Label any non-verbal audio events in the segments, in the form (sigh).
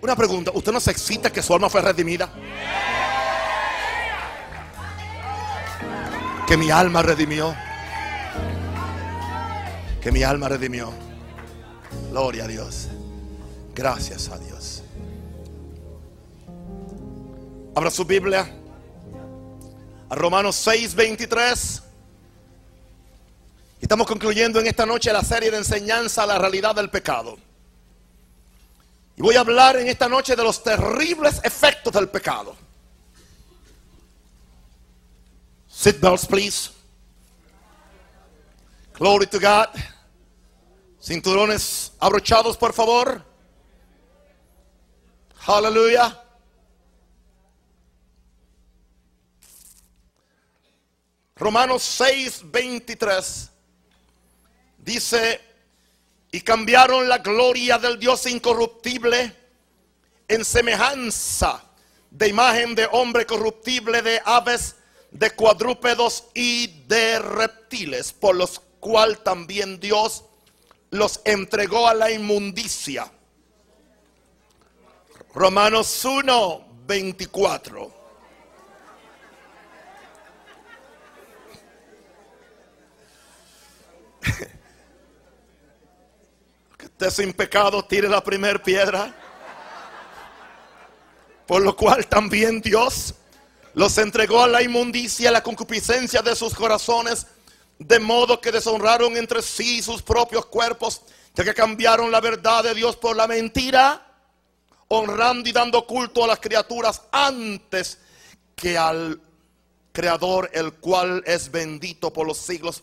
Una pregunta, ¿usted no se excita que su alma fue redimida? Que mi alma redimió. Que mi alma redimió. Gloria a Dios. Gracias a Dios. Abra su Biblia. A Romanos 6, 23. Estamos concluyendo en esta noche la serie de enseñanza a la realidad del pecado. Y voy a hablar en esta noche de los terribles efectos del pecado. Seatbelts, please. Glory to God. Cinturones abrochados, por favor. Aleluya. Romanos 6, 23 dice, y cambiaron la gloria del Dios incorruptible en semejanza de imagen de hombre corruptible, de aves, de cuadrúpedos y de reptiles, por los cual también Dios los entregó a la inmundicia. Romanos 1, 24. (laughs) Sin pecado, tire la primera piedra. Por lo cual también Dios los entregó a la inmundicia, a la concupiscencia de sus corazones, de modo que deshonraron entre sí sus propios cuerpos, ya que cambiaron la verdad de Dios por la mentira, honrando y dando culto a las criaturas antes que al Creador, el cual es bendito por los siglos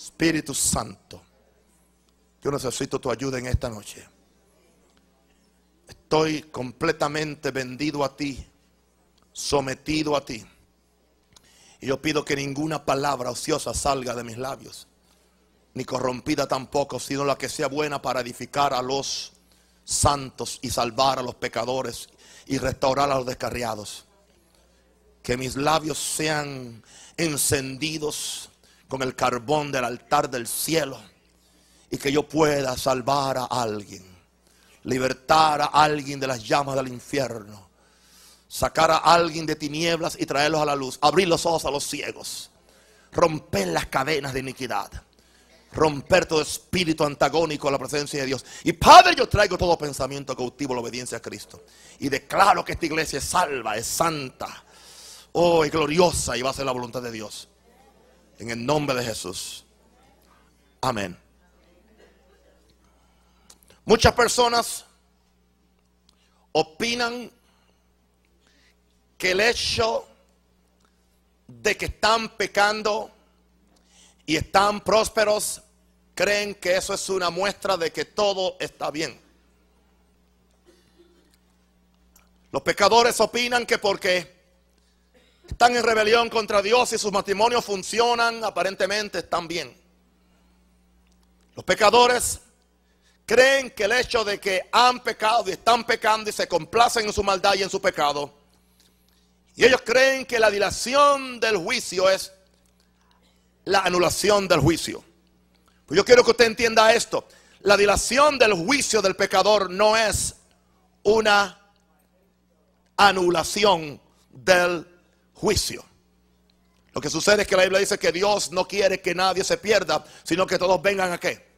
Espíritu Santo, yo necesito tu ayuda en esta noche. Estoy completamente vendido a ti, sometido a ti. Y yo pido que ninguna palabra ociosa salga de mis labios, ni corrompida tampoco, sino la que sea buena para edificar a los santos y salvar a los pecadores y restaurar a los descarriados. Que mis labios sean encendidos con el carbón del altar del cielo y que yo pueda salvar a alguien, libertar a alguien de las llamas del infierno, sacar a alguien de tinieblas y traerlos a la luz, abrir los ojos a los ciegos, romper las cadenas de iniquidad, romper todo espíritu antagónico a la presencia de Dios. Y Padre, yo traigo todo pensamiento cautivo a la obediencia a Cristo y declaro que esta iglesia es salva, es santa, oh, es gloriosa y va a ser la voluntad de Dios. En el nombre de Jesús. Amén. Muchas personas opinan que el hecho de que están pecando y están prósperos, creen que eso es una muestra de que todo está bien. Los pecadores opinan que porque están en rebelión contra Dios y sus matrimonios funcionan, aparentemente están bien. Los pecadores creen que el hecho de que han pecado y están pecando y se complacen en su maldad y en su pecado, y ellos creen que la dilación del juicio es la anulación del juicio. Pues yo quiero que usted entienda esto. La dilación del juicio del pecador no es una anulación del juicio. Lo que sucede es que la Biblia dice que Dios no quiere que nadie se pierda, sino que todos vengan a qué?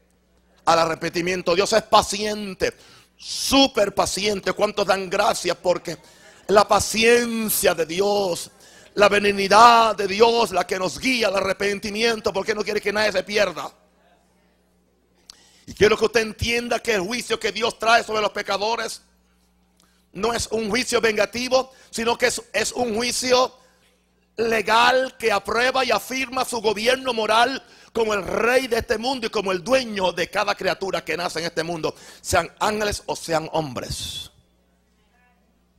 Al arrepentimiento. Dios es paciente, súper paciente. ¿Cuántos dan gracias? Porque la paciencia de Dios, la benignidad de Dios, la que nos guía al arrepentimiento, porque no quiere que nadie se pierda. Y quiero que usted entienda que el juicio que Dios trae sobre los pecadores no es un juicio vengativo, sino que es, es un juicio legal que aprueba y afirma su gobierno moral como el rey de este mundo y como el dueño de cada criatura que nace en este mundo, sean ángeles o sean hombres.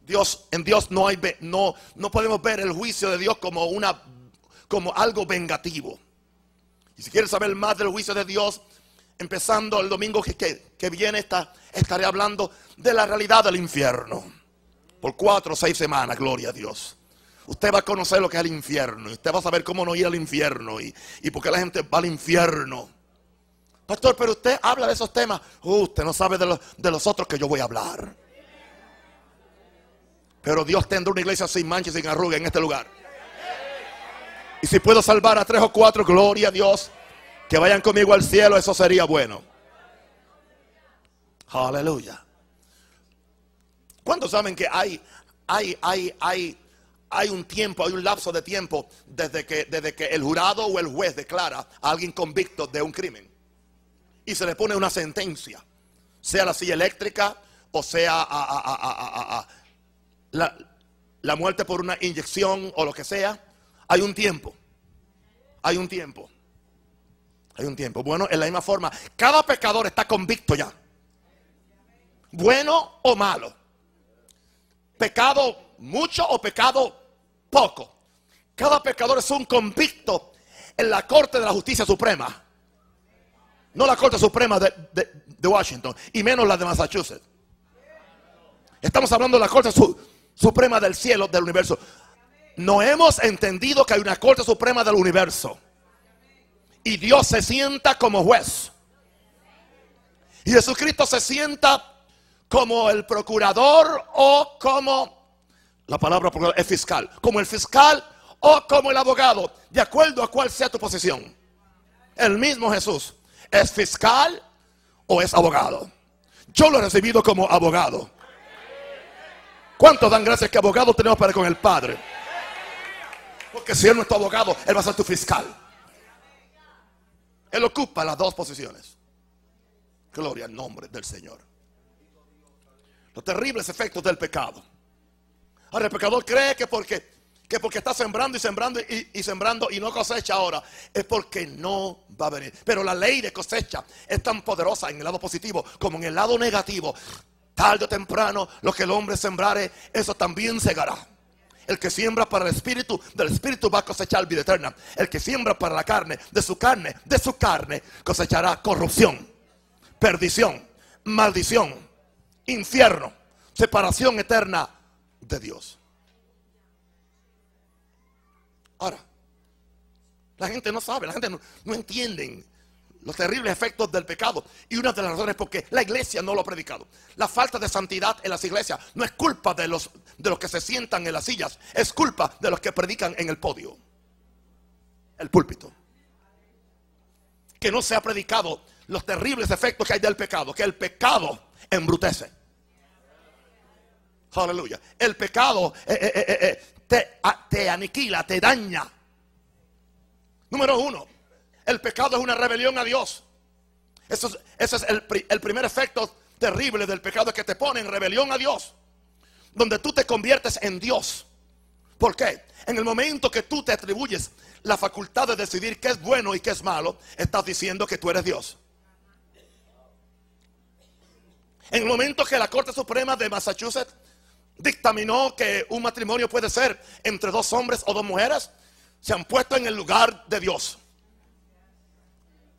Dios, en Dios no hay, no, no podemos ver el juicio de Dios como una, como algo vengativo. Y si quieres saber más del juicio de Dios, empezando el domingo que, que, viene, estaré hablando de la realidad del infierno. Por cuatro o seis semanas, gloria a Dios. Usted va a conocer lo que es el infierno. Y usted va a saber cómo no ir al infierno. Y, y por qué la gente va al infierno. Pastor, pero usted habla de esos temas. Uh, usted no sabe de de los otros que yo voy a hablar. Pero Dios tendrá una iglesia sin mancha y sin arruga en este lugar. Y si puedo salvar a tres o cuatro, gloria a Dios, que vayan conmigo al cielo, eso sería bueno. Aleluya. ¿Cuántos saben que hay, hay, hay, hay, hay un tiempo, hay un lapso de tiempo desde que, desde que el jurado o el juez declara a alguien convicto de un crimen? Y se le pone una sentencia, sea la silla eléctrica o sea la, la muerte por una inyección o lo que sea, hay un tiempo. Hay un tiempo. Hay un tiempo. Bueno, en la misma forma, cada pecador está convicto ya. Bueno o malo. Pecado mucho o pecado poco. Cada pecador es un convicto en la Corte de la Justicia Suprema. No la Corte Suprema de, de Washington y menos la de Massachusetts. Estamos hablando de la Corte Suprema del cielo, del universo. No hemos entendido que hay una Corte Suprema del universo. Y Dios se sienta como juez. Y Jesucristo se sienta como el procurador o como, la palabra es fiscal, como el fiscal o como el abogado, de acuerdo a cuál sea tu posición. El mismo Jesús es fiscal o es abogado. Yo lo he recibido como abogado. ¿Cuántos dan gracias que abogado tenemos para con el Padre? Porque si Él no es tu abogado, Él va a ser tu fiscal. Él ocupa las dos posiciones. Gloria al nombre del Señor. Los terribles efectos del pecado. Ahora el pecador cree que porque, que porque está sembrando y sembrando y, sembrando y no cosecha ahora, es porque no va a venir. Pero la ley de cosecha es tan poderosa en el lado positivo como en el lado negativo. Tarde o temprano, lo que el hombre sembrare, eso también segará. El que siembra para el espíritu, del espíritu va a cosechar vida eterna. El que siembra para la carne, de su carne, de su carne, cosechará corrupción, perdición, maldición, infierno, separación eterna de Dios. Ahora, la gente no sabe, la gente no, entiende los terribles efectos del pecado. Y una de las razones por qué la iglesia no lo ha predicado. La falta de santidad en las iglesias no es culpa de los, de los que se sientan en las sillas, es culpa de los que predican en el podio, el púlpito. Que no se ha predicado los terribles efectos que hay del pecado, que el pecado embrutece. Aleluya. El pecado eh, eh, eh, te, te aniquila, te daña. Número uno, el pecado es una rebelión a Dios. Eso es, ese es el, el primer efecto terrible del pecado que te pone en rebelión a Dios. Donde tú te conviertes en Dios. ¿Por qué? En el momento que tú te atribuyes la facultad de decidir qué es bueno y qué es malo, estás diciendo que tú eres Dios. En el momento que la Corte Suprema de Massachusetts dictaminó que un matrimonio puede ser entre dos hombres o dos mujeres, se han puesto en el lugar de Dios.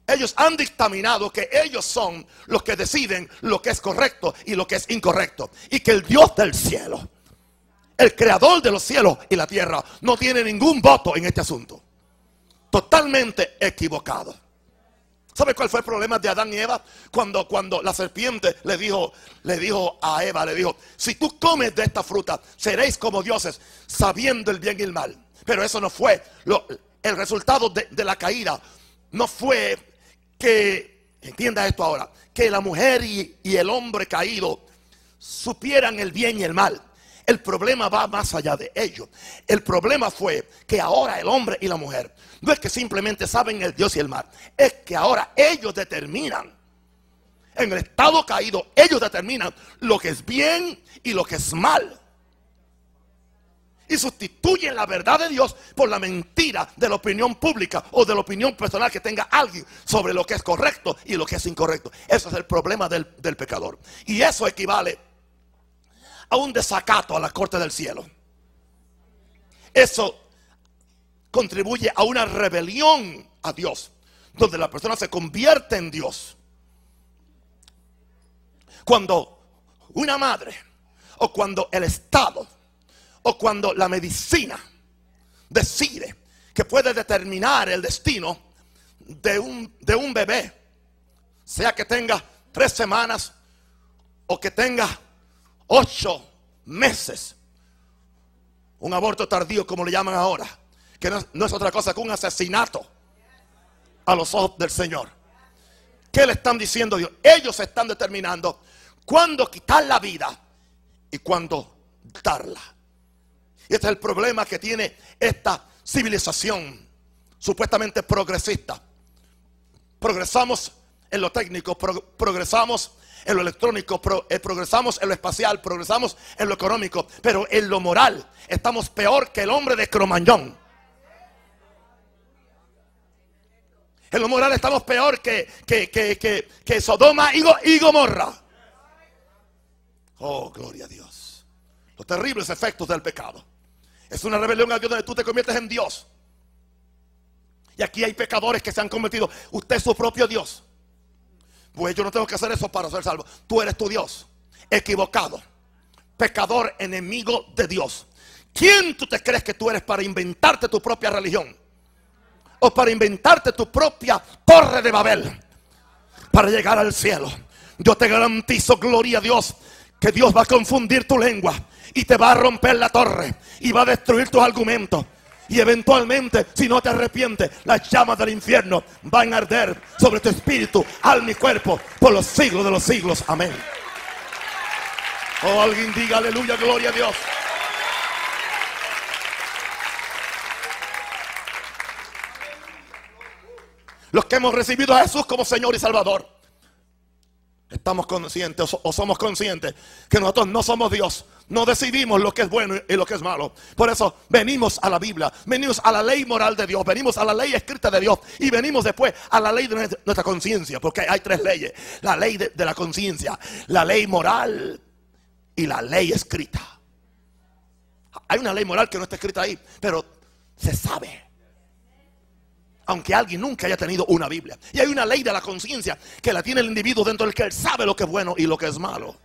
Ellos han dictaminado que ellos son los que deciden lo que es correcto y lo que es incorrecto. Y que el Dios del cielo, el creador de los cielos y la tierra, no tiene ningún voto en este asunto. Totalmente equivocado. ¿Sabe cuál fue el problema de Adán y Eva? Cuando, cuando la serpiente le dijo, le dijo a Eva, le dijo, si tú comes de esta fruta, seréis como dioses, sabiendo el bien y el mal. Pero eso no fue lo, el resultado de, de la caída. No fue que, entienda esto ahora, que la mujer y, y el hombre caído supieran el bien y el mal. El problema va más allá de ello. El problema fue que ahora el hombre y la mujer no es que simplemente saben el Dios y el mal, es que ahora ellos determinan. En el estado caído, ellos determinan lo que es bien y lo que es mal y sustituyen la verdad de Dios por la mentira de la opinión pública o de la opinión personal que tenga alguien sobre lo que es correcto y lo que es incorrecto. Eso es el problema del, pecador. Y eso equivale a un desacato a la corte del cielo. Eso contribuye a una rebelión a Dios, donde la persona se convierte en Dios. Cuando una madre, o cuando el Estado, o cuando la medicina decide que puede determinar el destino de un, de un bebé, sea que tenga tres semanas o que tenga ocho meses, un aborto tardío como le llaman ahora, que no, es otra cosa que un asesinato a los ojos del Señor. ¿Qué le están diciendo Dios? Ellos están determinando cuándo quitar la vida y cuándo darla. Y este es el problema que tiene esta civilización supuestamente progresista. Progresamos en lo técnico, progresamos en lo electrónico, eh, progresamos en lo espacial, progresamos en lo económico, pero en lo moral estamos peor que el hombre de Cromañón. En lo moral estamos peor que, que, Sodoma y Gomorra. Oh, gloria a Dios. Los terribles efectos del pecado. Es una rebelión a Dios donde tú te conviertes en Dios. Y aquí hay pecadores que se han convertido. Usted es su propio Dios. Pues yo no tengo que hacer eso para ser salvo. Tú eres tu Dios. Equivocado. Pecador, enemigo de Dios. ¿Quién tú te crees que tú eres para inventarte tu propia religión? O para inventarte tu propia torre de Babel. Para llegar al cielo. Yo te garantizo, gloria a Dios, que Dios va a confundir tu lengua y te va a romper la torre y va a destruir tus argumentos. Y eventualmente, si no te arrepientes, las llamas del infierno van a arder sobre tu espíritu, alma y cuerpo por los siglos de los siglos. Amén. Oh, alguien diga aleluya, gloria a Dios. Los que hemos recibido a Jesús como Señor y Salvador. Estamos conscientes o somos conscientes que nosotros no somos Dios. No decidimos lo que es bueno y lo que es malo. Por eso venimos a la Biblia, venimos a la ley moral de Dios, venimos a la ley escrita de Dios y venimos después a la ley de nuestra conciencia. Porque hay tres leyes. La ley de, de la conciencia, la ley moral y la ley escrita. Hay una ley moral que no está escrita ahí, pero se sabe aunque alguien nunca haya tenido una Biblia. Y hay una ley de la conciencia que la tiene el individuo dentro del que él sabe lo que es bueno y lo que es malo.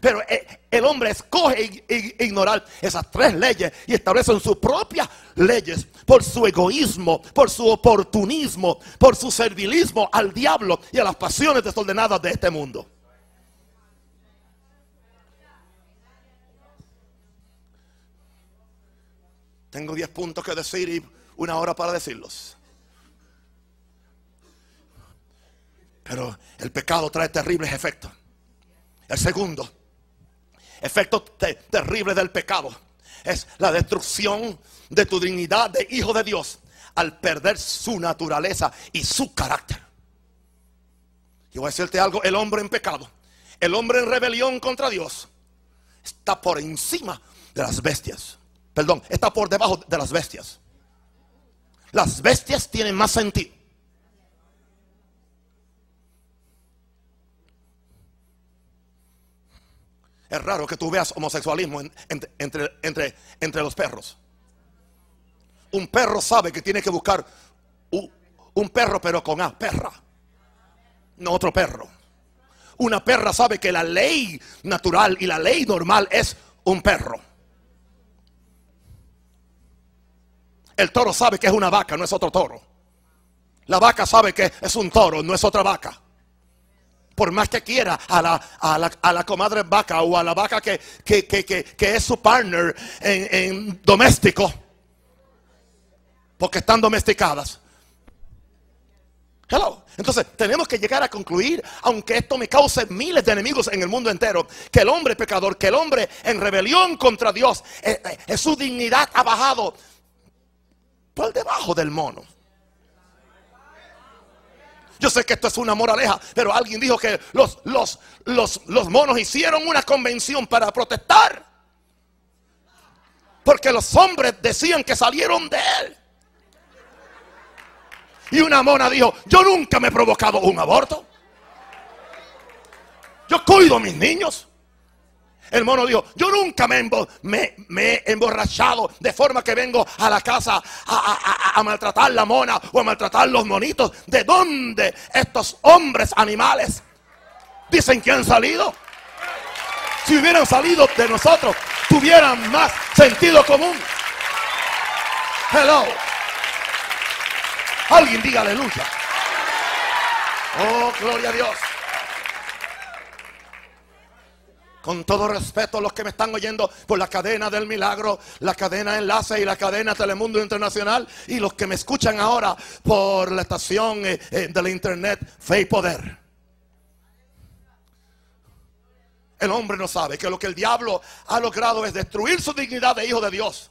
Pero eh, el hombre escoge ignorar esas tres leyes y establecen sus propias leyes por su egoísmo, por su oportunismo, por su servilismo al diablo y a las pasiones desordenadas de este mundo. Tengo diez puntos que decir y una hora para decirlos. Pero el pecado trae terribles efectos. El segundo efecto terrible del pecado es la destrucción de tu dignidad de hijo de Dios al perder su naturaleza y su carácter. Y voy a decirte algo, el hombre en pecado, el hombre en rebelión contra Dios, está por encima de las bestias. Perdón, está por debajo de las bestias. Las bestias tienen más sentido. Es raro que tú veas homosexualismo entre, entre, entre, los perros. Un perro sabe que tiene que buscar un, perro, pero con A, perra. No otro perro. Una perra sabe que la ley natural y la ley normal es un perro. El toro sabe que es una vaca, no es otro toro. La vaca sabe que es un toro, no es otra vaca por más que quiera a la, a la, comadre vaca o a la vaca que, es su partner en, doméstico, porque están domesticadas. Hello. Entonces tenemos que llegar a concluir, aunque esto me cause miles de enemigos en el mundo entero, que el hombre pecador, que el hombre en rebelión contra Dios, eh, eh, su dignidad ha bajado por debajo del mono. Yo sé que esto es una moraleja, pero alguien dijo que los, los, los, los monos hicieron una convención para protestar. Porque los hombres decían que salieron de él. Y una mona dijo, yo nunca me he provocado un aborto. Yo cuido a mis niños. El mono dijo, yo nunca me, he emborrachado de forma que vengo a la casa a, maltratar la mona o a maltratar los monitos. ¿De dónde estos hombres animales dicen que han salido? Si hubieran salido de nosotros, tuvieran más sentido común. Hello. Alguien diga aleluya. Oh, gloria a Dios. Con todo respeto a los que me están oyendo por la cadena del milagro, la cadena enlace y la cadena Telemundo Internacional y los que me escuchan ahora por la estación eh, eh, de la internet Fe y Poder. El hombre no sabe que lo que el diablo ha logrado es destruir su dignidad de hijo de Dios.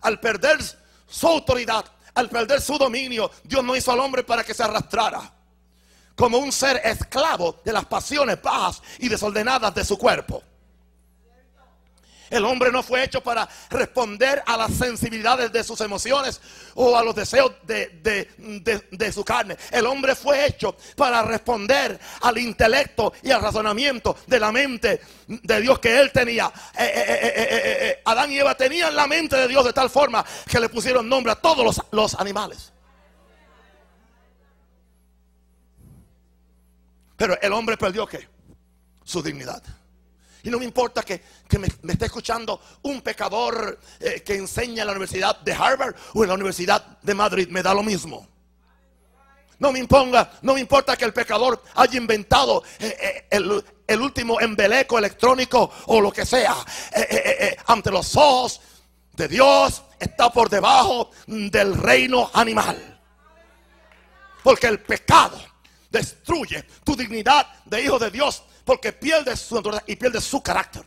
Al perder su autoridad, al perder su dominio, Dios no hizo al hombre para que se arrastrara como un ser esclavo de las pasiones bajas y desordenadas de su cuerpo. El hombre no fue hecho para responder a las sensibilidades de sus emociones o a los deseos de, su carne. El hombre fue hecho para responder al intelecto y al razonamiento de la mente de Dios que él tenía. Eh, eh, eh, Adán y Eva tenían la mente de Dios de tal forma que le pusieron nombre a todos los, los animales. Pero el hombre perdió qué? Su dignidad. Y no me importa que, me, esté escuchando un pecador eh, que enseña en la Universidad de Harvard o en la Universidad de Madrid. Me da lo mismo. No me imponga, no me importa que el pecador haya inventado eh, eh, el, el, último embeleco electrónico o lo que sea. ante los ojos de Dios está por debajo del reino animal. Porque el pecado destruye tu dignidad de hijo de Dios porque pierde su naturaleza y pierde su carácter.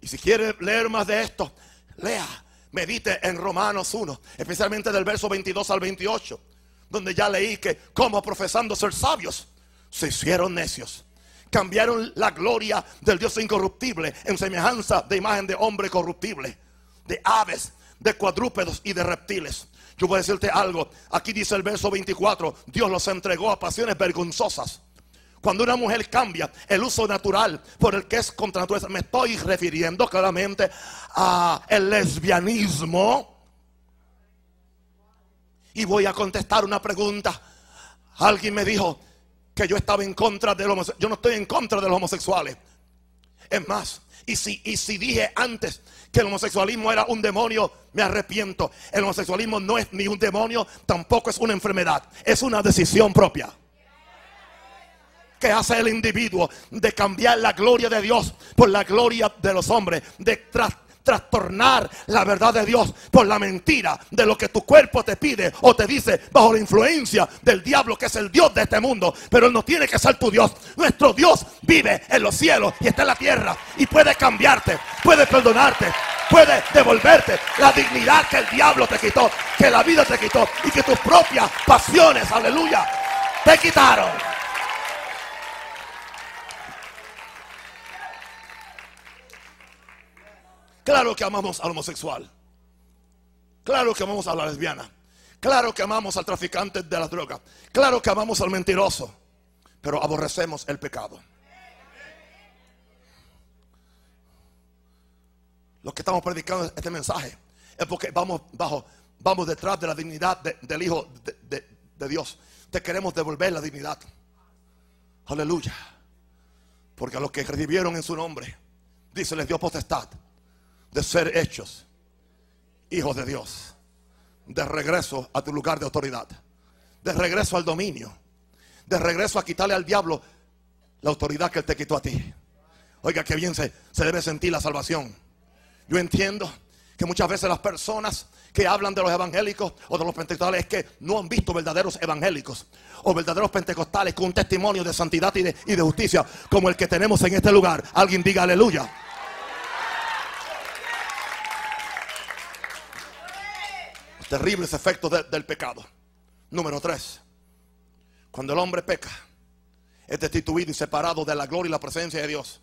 Y si quiere leer más de esto, lea, medite en Romanos 1, especialmente del verso 22 al 28, donde ya leí que como profesando ser sabios, se hicieron necios. Cambiaron la gloria del Dios incorruptible en semejanza de imagen de hombre corruptible, de aves, de cuadrúpedos y de reptiles. Yo voy a decirte algo. Aquí dice el verso 24. Dios los entregó a pasiones vergonzosas. Cuando una mujer cambia el uso natural por el que es contra naturaleza, me estoy refiriendo claramente a el lesbianismo. Y voy a contestar una pregunta. Alguien me dijo que yo estaba en contra de los homosexuales. Yo no estoy en contra de los homosexuales. Es más, y si, y si dije antes que el homosexualismo era un demonio, me arrepiento. El homosexualismo no es ni un demonio, tampoco es una enfermedad, es una decisión propia. Que hace el individuo de cambiar la gloria de Dios por la gloria de los hombres, de trastornar la verdad de Dios por la mentira de lo que tu cuerpo te pide o te dice bajo la influencia del diablo que es el Dios de este mundo. Pero no tiene que ser tu Dios. Nuestro Dios vive en los cielos y está en la tierra y puede cambiarte, puede perdonarte, puede devolverte la dignidad que el diablo te quitó, que la vida te quitó y que tus propias pasiones, aleluya, te quitaron. Claro que amamos al homosexual. Claro que amamos a la lesbiana. Claro que amamos al traficante de las drogas. Claro que amamos al mentiroso. Pero aborrecemos el pecado. Los que estamos predicando este mensaje es porque vamos bajo, vamos detrás de la dignidad del Hijo de, de Dios. Te queremos devolver la dignidad. Aleluya. Porque a los que recibieron en su nombre, dice les dio potestad de ser hechos hijos de Dios. De regreso a tu lugar de autoridad. De regreso al dominio. De regreso a quitarle al diablo la autoridad que él te quitó a ti. Oiga, que bien se, se debe sentir la salvación. Yo entiendo que muchas veces las personas que hablan de los evangélicos o de los pentecostales es que no han visto verdaderos evangélicos o verdaderos pentecostales con un testimonio de santidad y de, y de justicia como el que tenemos en este lugar. Alguien diga aleluya. Terribles efectos del pecado. Número tres, cuando el hombre peca, es destituido y separado de la gloria y la presencia de Dios.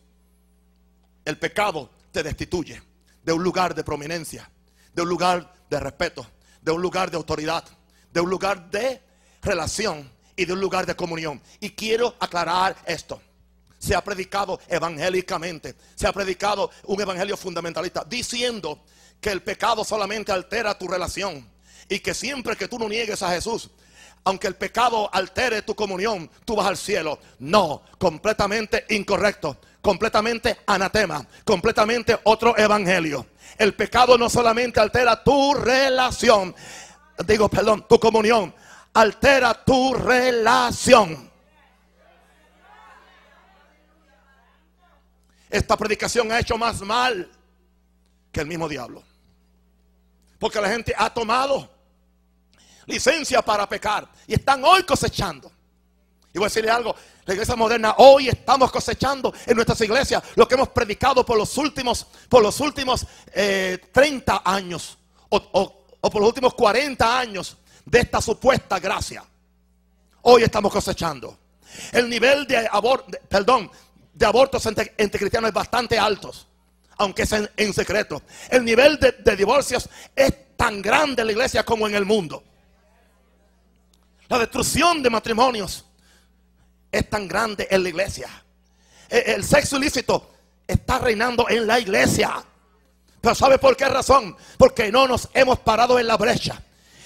El pecado te destituye de un lugar de prominencia, de un lugar de respeto, de un lugar de autoridad, de un lugar de relación y de un lugar de comunión. Y quiero aclarar esto. se ha predicado evangélicamente, se ha predicado un evangelio fundamentalista, diciendo que el pecado solamente altera tu relación y que siempre que tú no niegues a Jesús, aunque el pecado altere tu comunión, tú vas al cielo. No, completamente incorrecto, completamente anatema, completamente otro evangelio. El pecado no solamente altera tu relación, digo, perdón, tu comunión, altera tu relación. Esta predicación ha hecho más mal que el mismo diablo. Porque la gente ha tomado licencia para pecar y están hoy cosechando. Y voy a decirle algo, la iglesia moderna hoy estamos cosechando en nuestras iglesias lo que hemos predicado por los últimos, por los últimos 30 eh, años o, o por los últimos 40 años de esta supuesta gracia. Hoy estamos cosechando. El nivel de aborto, perdón, de abortos entre, cristianos es bastante alto, aunque es en, secreto. El nivel de, divorcios es tan grande en la iglesia como en el mundo. La destrucción de matrimonios es tan grande en la iglesia. E, el, sexo ilícito está reinando en la iglesia. Pero ¿sabe por qué razón? Porque no nos hemos parado en la brecha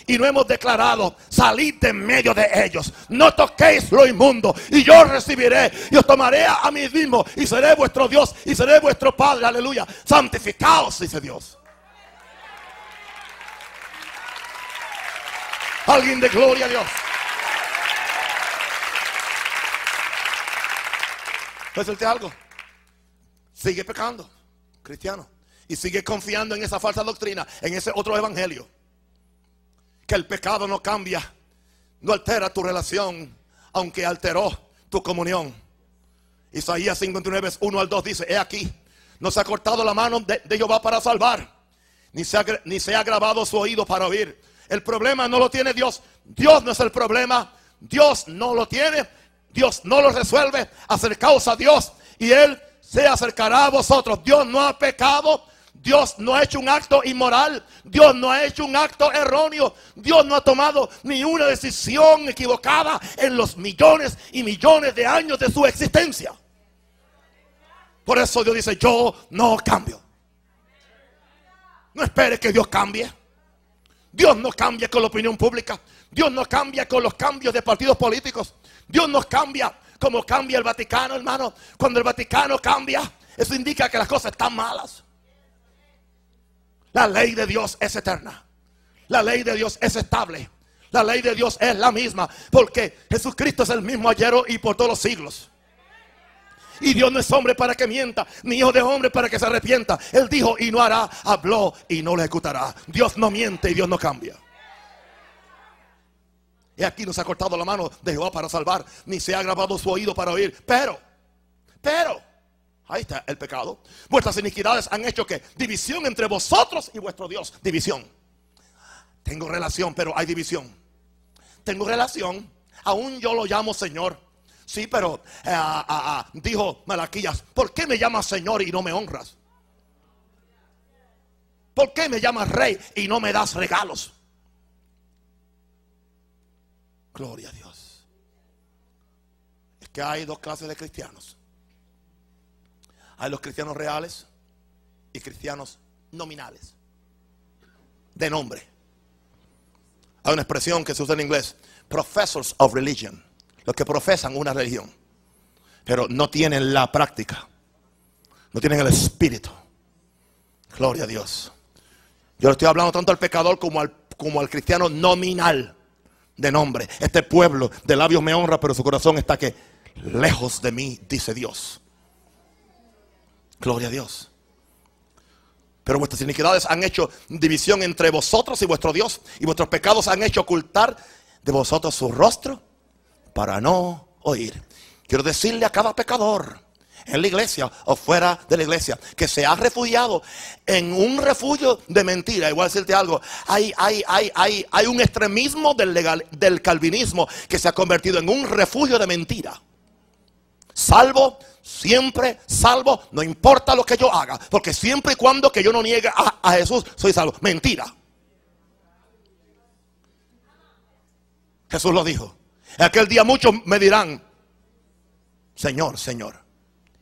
y no hemos declarado, salid de medio de ellos, no toquéis lo inmundo y yo recibiré y os tomaré a mí mismo y seré vuestro Dios y seré vuestro Padre, aleluya, santificaos, dice Dios. Alguien de gloria a Dios. Decirte algo. Sigue pecando, cristiano. Y sigue confiando en esa falsa doctrina, en ese otro evangelio que el pecado no cambia, no altera tu relación, aunque alteró tu comunión. Isaías 59, 1 al 2 dice, he aquí, no se ha cortado la mano de, Jehová para salvar, ni se, ha, ni se ha grabado su oído para oír. El problema no lo tiene Dios, Dios no es el problema, Dios no lo tiene, Dios no lo resuelve. Acercaos a Dios y Él se acercará a vosotros. Dios no ha pecado, Dios no ha hecho un acto inmoral. Dios no ha hecho un acto erróneo. Dios no ha tomado ni una decisión equivocada en los millones y millones de años de su existencia. Por eso Dios dice, yo no cambio. No espere que Dios cambie. Dios no cambia con la opinión pública. Dios no cambia con los cambios de partidos políticos. Dios no cambia como cambia el Vaticano, hermano. Cuando el Vaticano cambia, eso indica que las cosas están malas. La ley de Dios es eterna. La ley de Dios es estable. La ley de Dios es la misma. Porque Jesucristo es el mismo ayer y por todos los siglos. Y Dios no es hombre para que mienta, ni hijo de hombre para que se arrepienta. Él dijo y no hará, habló y no lo ejecutará. Dios no miente y Dios no cambia. Y aquí no se ha cortado la mano de Jehová para salvar, ni se ha grabado su oído para oír. Pero, pero, Ahí está el pecado. Vuestras iniquidades han hecho que división entre vosotros y vuestro Dios. División. Tengo relación, pero hay división. Tengo relación. Aún yo lo llamo Señor. Sí, pero eh, ah, ah, ah, dijo Malaquías, ¿por qué me llamas Señor y no me honras? ¿Por qué me llamas Rey y no me das regalos? Gloria a Dios. Es que hay dos clases de cristianos. Hay los cristianos reales y cristianos nominales. De nombre. Hay una expresión que se usa en inglés. Professors of religion. Los que profesan una religión. Pero no tienen la práctica. No tienen el espíritu. Gloria a Dios. Yo le estoy hablando tanto al pecador como al, como al cristiano nominal de nombre. Este pueblo de labios me honra, pero su corazón está que lejos de mí, dice Dios. Gloria a Dios. Pero vuestras iniquidades han hecho división entre vosotros y vuestro Dios. Y vuestros pecados han hecho ocultar de vosotros su rostro para no oír. Quiero decirle a cada pecador en la iglesia o fuera de la iglesia que se ha refugiado en un refugio de mentira. Igual decirte algo, hay, hay, hay, hay, hay un extremismo del, del calvinismo que se ha convertido en un refugio de mentira. Salvo siempre salvo, no importa lo que yo haga, porque siempre y cuando que yo no niegue a, Jesús, soy salvo. Mentira. Jesús lo dijo. En aquel día muchos me dirán, Señor, Señor,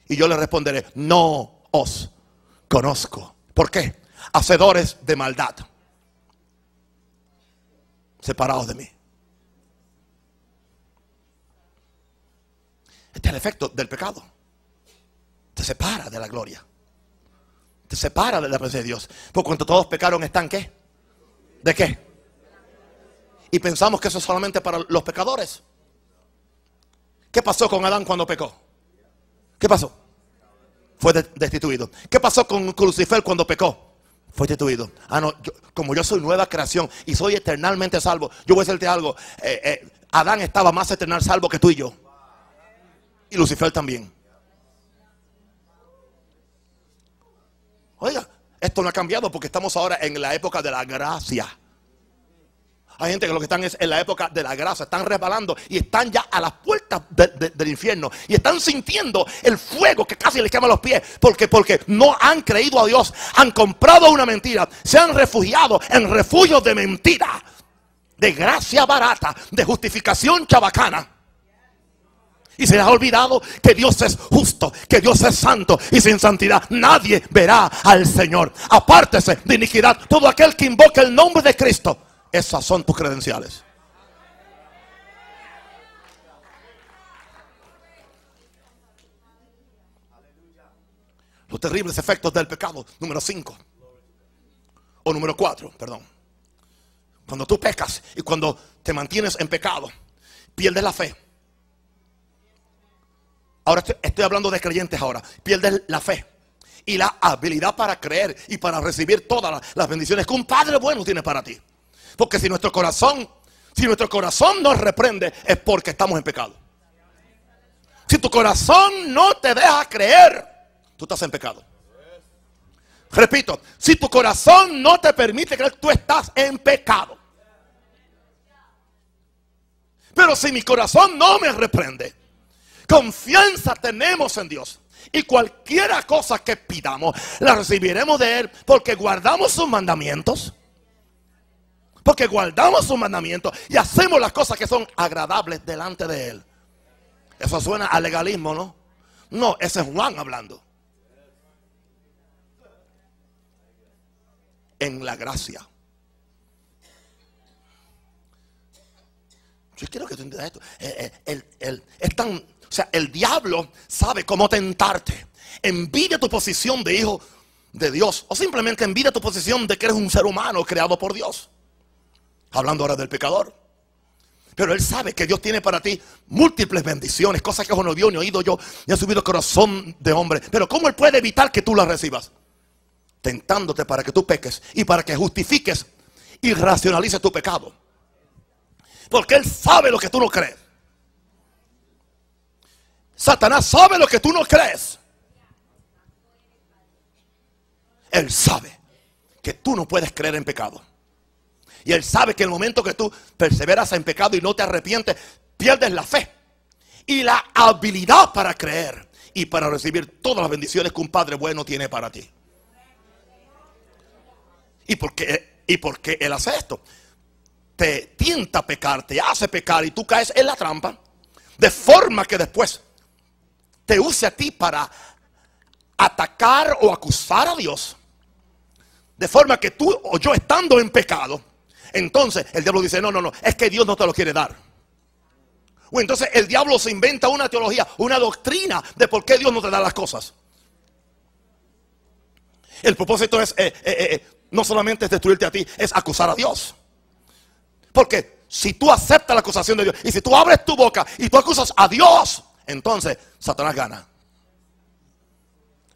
Y yo le responderé, no os conozco. ¿Por qué? Hacedores de maldad. Separados de mí. Este es el efecto del pecado. Te separa de la gloria. Te separa de la presencia de Dios. Por cuanto todos pecaron, ¿están qué? ¿De qué? Y pensamos que eso es solamente para los pecadores. ¿Qué pasó con Adán cuando pecó? ¿Qué pasó? Fue destituido. ¿Qué pasó con Lucifer cuando pecó? Fue destituido. Ah, no, como yo soy nueva creación y soy eternamente salvo, yo voy a decirte algo. Eh, eh, Adán estaba más eternal salvo que tú y yo. Y Lucifer también. Oiga, esto no ha cambiado porque estamos ahora en la época de la gracia. Hay gente que lo que están es en la época de la gracia, están resbalando y están ya a las puertas del infierno y están sintiendo el fuego que casi les quema los pies porque, porque no han creído a Dios, han comprado una mentira, se han refugiado en refugios de mentira, de gracia barata, de justificación chabacana. Y se les ha olvidado que Dios es justo, que Dios es santo y sin santidad nadie verá al Señor. Apártese de iniquidad todo aquel que invoque el nombre de Cristo. Esas son tus credenciales. Los terribles efectos del pecado, número 5. O número 4, perdón. Cuando tú pecas y cuando te mantienes en pecado, pierdes la fe Ahora estoy, hablando de creyentes ahora. Pierdes la fe y la habilidad para creer y para recibir todas las bendiciones que un Padre bueno tiene para ti. Porque si nuestro corazón, si nuestro corazón nos reprende, es porque estamos en pecado. Si tu corazón no te deja creer, tú estás en pecado. Repito, si tu corazón no te permite creer, tú estás en pecado. Pero si mi corazón no me reprende, Confianza tenemos en Dios. Y cualquiera cosa que pidamos, la recibiremos de Él porque guardamos sus mandamientos. Porque guardamos sus mandamientos y hacemos las cosas que son agradables delante de Él. Eso suena a legalismo, ¿no? No, ese es Juan hablando. En la gracia. Yo quiero que tú entiendas esto. Eh, eh, es tan o sea, el diablo sabe cómo tentarte. Envidia tu posición de hijo de Dios. O simplemente envidia tu posición de que eres un ser humano creado por Dios. Hablando ahora del pecador. Pero él sabe que Dios tiene para ti múltiples bendiciones, cosas que no vio ni oído yo, ni ha subido corazón de hombre. Pero ¿cómo él puede evitar que tú las recibas? Tentándote para que tú peques y para que justifiques y racionalices tu pecado. Porque él sabe lo que tú no crees. Satanás sabe lo que tú no crees. Él sabe que tú no puedes creer en pecado. Y Él sabe que el momento que tú perseveras en pecado y no te arrepientes, pierdes la fe y la habilidad para creer y para recibir todas las bendiciones que un Padre bueno tiene para ti. ¿Y por qué, y por qué Él hace esto? Te tienta a pecar, te hace pecar y tú caes en la trampa. De forma que después te use a ti para atacar o acusar a Dios. De forma que tú o yo estando en pecado, entonces el diablo dice, no, no, no, es que Dios no te lo quiere dar. O entonces el diablo se inventa una teología, una doctrina de por qué Dios no te da las cosas. El propósito es, eh, eh, eh, no solamente es destruirte a ti, es acusar a Dios. Porque si tú aceptas la acusación de Dios y si tú abres tu boca y tú acusas a Dios, entonces Satanás gana.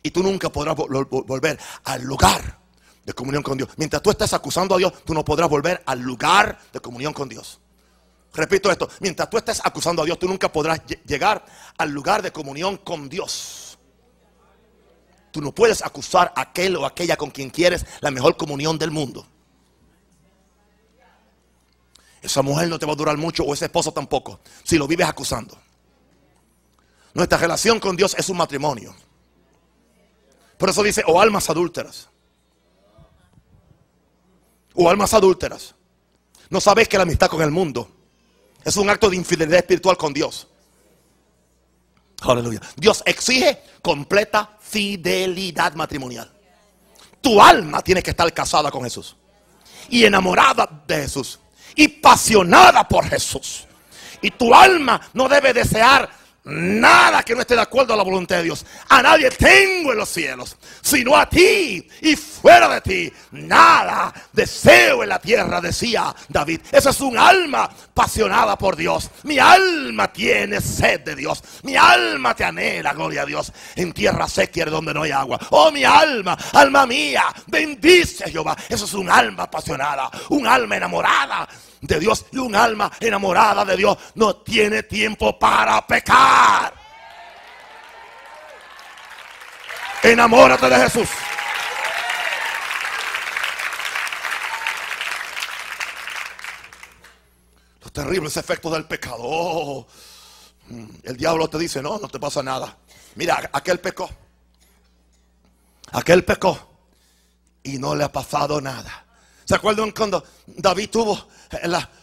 Y tú nunca podrás volver al lugar de comunión con Dios. Mientras tú estés acusando a Dios, tú no podrás volver al lugar de comunión con Dios. Repito esto, mientras tú estés acusando a Dios, tú nunca podrás llegar al lugar de comunión con Dios. Tú no puedes acusar a aquel o aquella con quien quieres la mejor comunión del mundo. Esa mujer no te va a durar mucho o ese esposo tampoco, si lo vives acusando. Nuestra relación con Dios es un matrimonio. Por eso dice, o almas adúlteras. O almas adúlteras. No sabes que la amistad con el mundo es un acto de infidelidad espiritual con Dios. Aleluya. Dios exige completa fidelidad matrimonial. Tu alma tiene que estar casada con Jesús. Y enamorada de Jesús. Y pasionada por Jesús. Y tu alma no debe desear Nada que no esté de acuerdo a la voluntad de Dios. A nadie tengo en los cielos, sino a ti. Y fuera de ti, nada deseo en la tierra, decía David. Esa es un alma apasionada por Dios. Mi alma tiene sed de Dios. Mi alma te anhela, gloria a Dios. En tierra seca donde no hay agua. Oh, mi alma, alma mía, bendice a Jehová. Eso es un alma apasionada, un alma enamorada de Dios y un alma enamorada de Dios no tiene tiempo para pecar. Enamórate de Jesús. Los terribles efectos del pecado. Oh, el diablo te dice, no, no te pasa nada. Mira, aquel pecó. Aquel pecó. Y no le ha pasado nada. ¿Se acuerdan cuando David tuvo,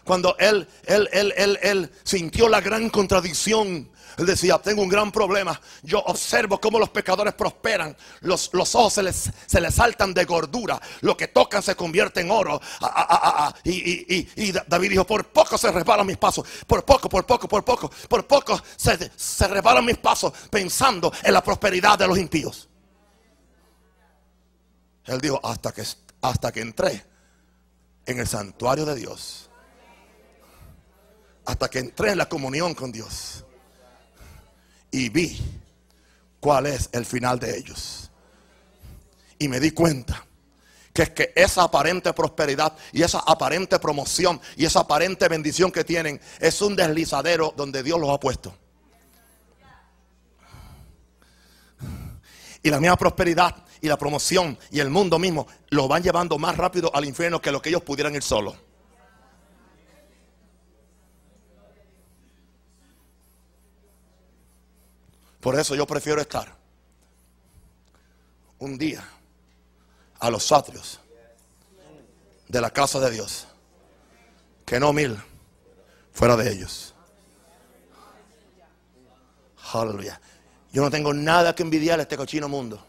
cuando él, él, él, él, él sintió la gran contradicción? Él decía, tengo un gran problema. Yo observo cómo los pecadores prosperan. Los, ojos se les, saltan de gordura. Lo que tocan se convierte en oro. Ah, ah, ah, y, David dijo, por poco se resbalan mis pasos. Por poco, por poco, por poco. Por poco se, se resbalan mis pasos pensando en la prosperidad de los impíos. Él dijo, hasta que, hasta que entré en el santuario de Dios. Hasta que entré en la comunión con Dios. Y vi cuál es el final de ellos. Y me di cuenta que es que esa aparente prosperidad y esa aparente promoción y esa aparente bendición que tienen es un deslizadero donde Dios los ha puesto. Y la misma prosperidad y la promoción y el mundo mismo lo van llevando más rápido al infierno que lo que ellos pudieran ir solos. Por eso yo prefiero estar un día a los atrios de la casa de Dios que no mil fuera de ellos. Aleluya. Yo no tengo nada que envidiar a este cochino mundo.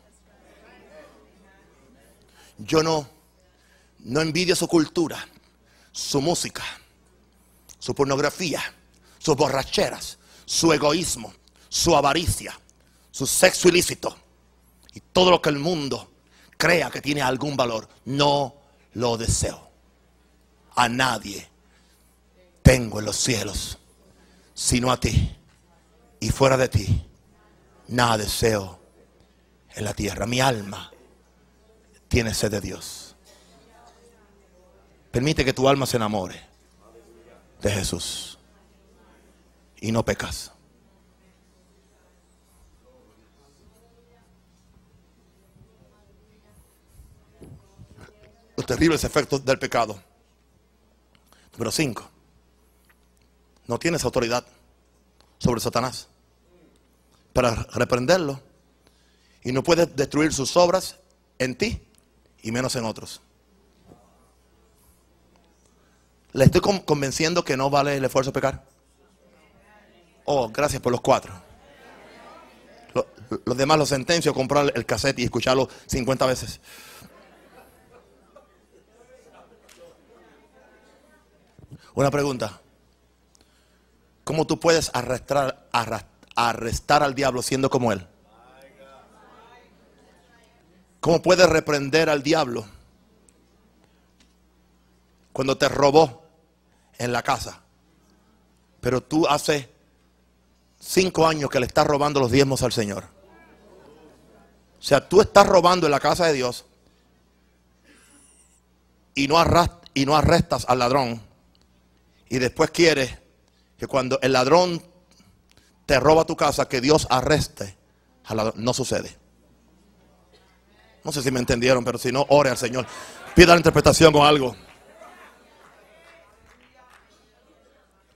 Yo no, no envidio su cultura, su música, su pornografía, sus borracheras, su egoísmo, su avaricia, su sexo ilícito y todo lo que el mundo crea que tiene algún valor. No lo deseo. A nadie tengo en los cielos, sino a ti. Y fuera de ti, nada deseo en la tierra. Mi alma tiene sed de Dios. Permite que tu alma se enamore de Jesús y no pecas. Los terribles efectos del pecado. Número 5. No tienes autoridad sobre Satanás para reprenderlo y no puedes destruir sus obras en ti y menos en otros. ¿Le estoy convenciendo que no vale el esfuerzo pecar? Oh, gracias por los cuatro. Los demás los sentencio a comprar el cassette y escucharlo 50 veces. Una pregunta. ¿Cómo tú puedes arrastrar, arrestar al diablo siendo como él? ¿Cómo puedes reprender al diablo cuando te robó en la casa? Pero tú hace cinco años que le estás robando los diezmos al Señor. O sea, tú estás robando en la casa de Dios y no, y no arrestas al ladrón. Y después quieres que cuando el ladrón te roba tu casa, que Dios arreste al ladrón. No sucede. No sé si me entendieron, pero si no, ore al Señor. Pida la interpretación con algo.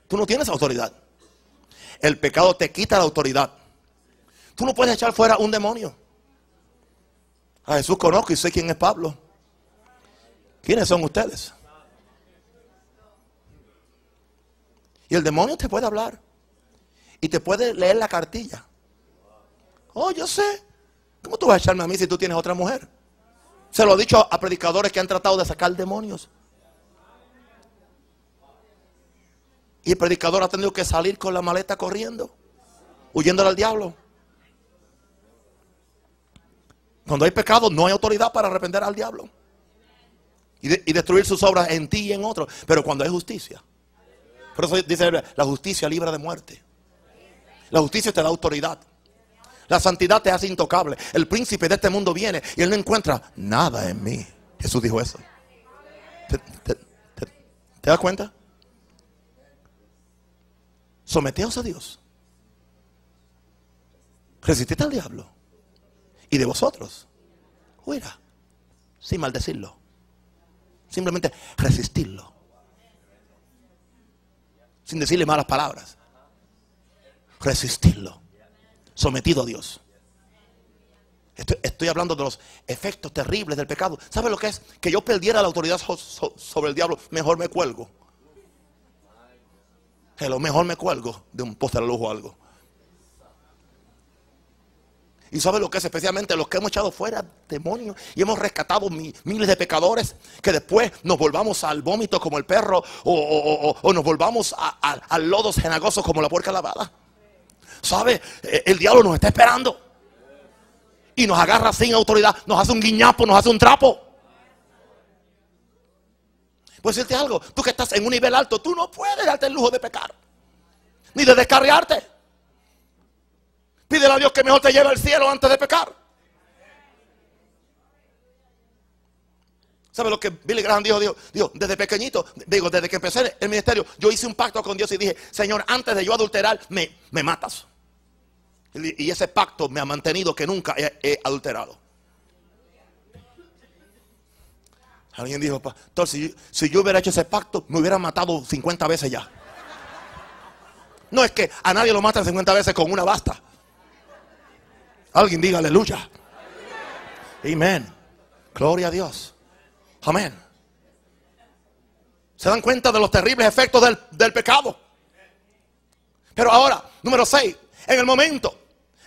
Tú no tienes autoridad. El pecado te quita la autoridad. Tú no puedes echar fuera un demonio. A Jesús conozco y sé quién es Pablo. ¿Quiénes son ustedes? Y el demonio te puede hablar. Y te puede leer la cartilla. Oh, yo sé. ¿Cómo tú vas a echarme a mí si tú tienes otra mujer? Se lo he dicho a predicadores que han tratado de sacar demonios. Y el predicador ha tenido que salir con la maleta corriendo, huyéndole al diablo. Cuando hay pecado, no hay autoridad para arrepender al diablo y, destruir sus obras en ti y en otros. Pero cuando hay justicia, por eso dice la justicia libra de muerte. La justicia te da autoridad. La santidad te hace intocable. El príncipe de este mundo viene y él no encuentra nada en mí. Jesús dijo eso. ¿Te, das cuenta? Someteos a Dios. Resistid al diablo. Y de vosotros, huirá, sin maldecirlo. Simplemente resistirlo. Sin decirle malas palabras. Resistirlo. Sometido a Dios. Estoy, hablando de los efectos terribles del pecado. ¿Sabe lo que es? Que yo perdiera la autoridad sobre el diablo. Mejor me cuelgo. Lo mejor me cuelgo de un poste de luz o algo. Y sabe lo que es especialmente los que hemos echado fuera demonios y hemos rescatado miles de pecadores que después nos volvamos al vómito como el perro o, nos volvamos al lodo cenagoso como la puerca lavada. ¿Sabe? Eh, el diablo nos está esperando y nos agarra sin autoridad, nos hace un guiñapo, nos hace un trapo. Pues decirte algo, tú que estás en un nivel alto, tú no puedes darte el lujo de pecar, ni de descarriarte. Pídele a Dios que mejor te lleve al cielo antes de pecar. ¿Sabe lo que Billy Graham dijo? dijo? desde pequeñito, digo, desde que empecé el ministerio, yo hice un pacto con Dios y dije, Señor, antes de yo adulterar, me, me matas. Y ese pacto me ha mantenido que nunca he, adulterado. Alguien dijo, entonces si, yo hubiera hecho ese pacto, me hubiera matado 50 veces ya. No es que a nadie lo matan 50 veces con una basta. Alguien diga aleluya. Amén. Gloria a Dios. Amén. ¿Se dan cuenta de los terribles efectos del, pecado? Pero ahora, número 6, en el momento,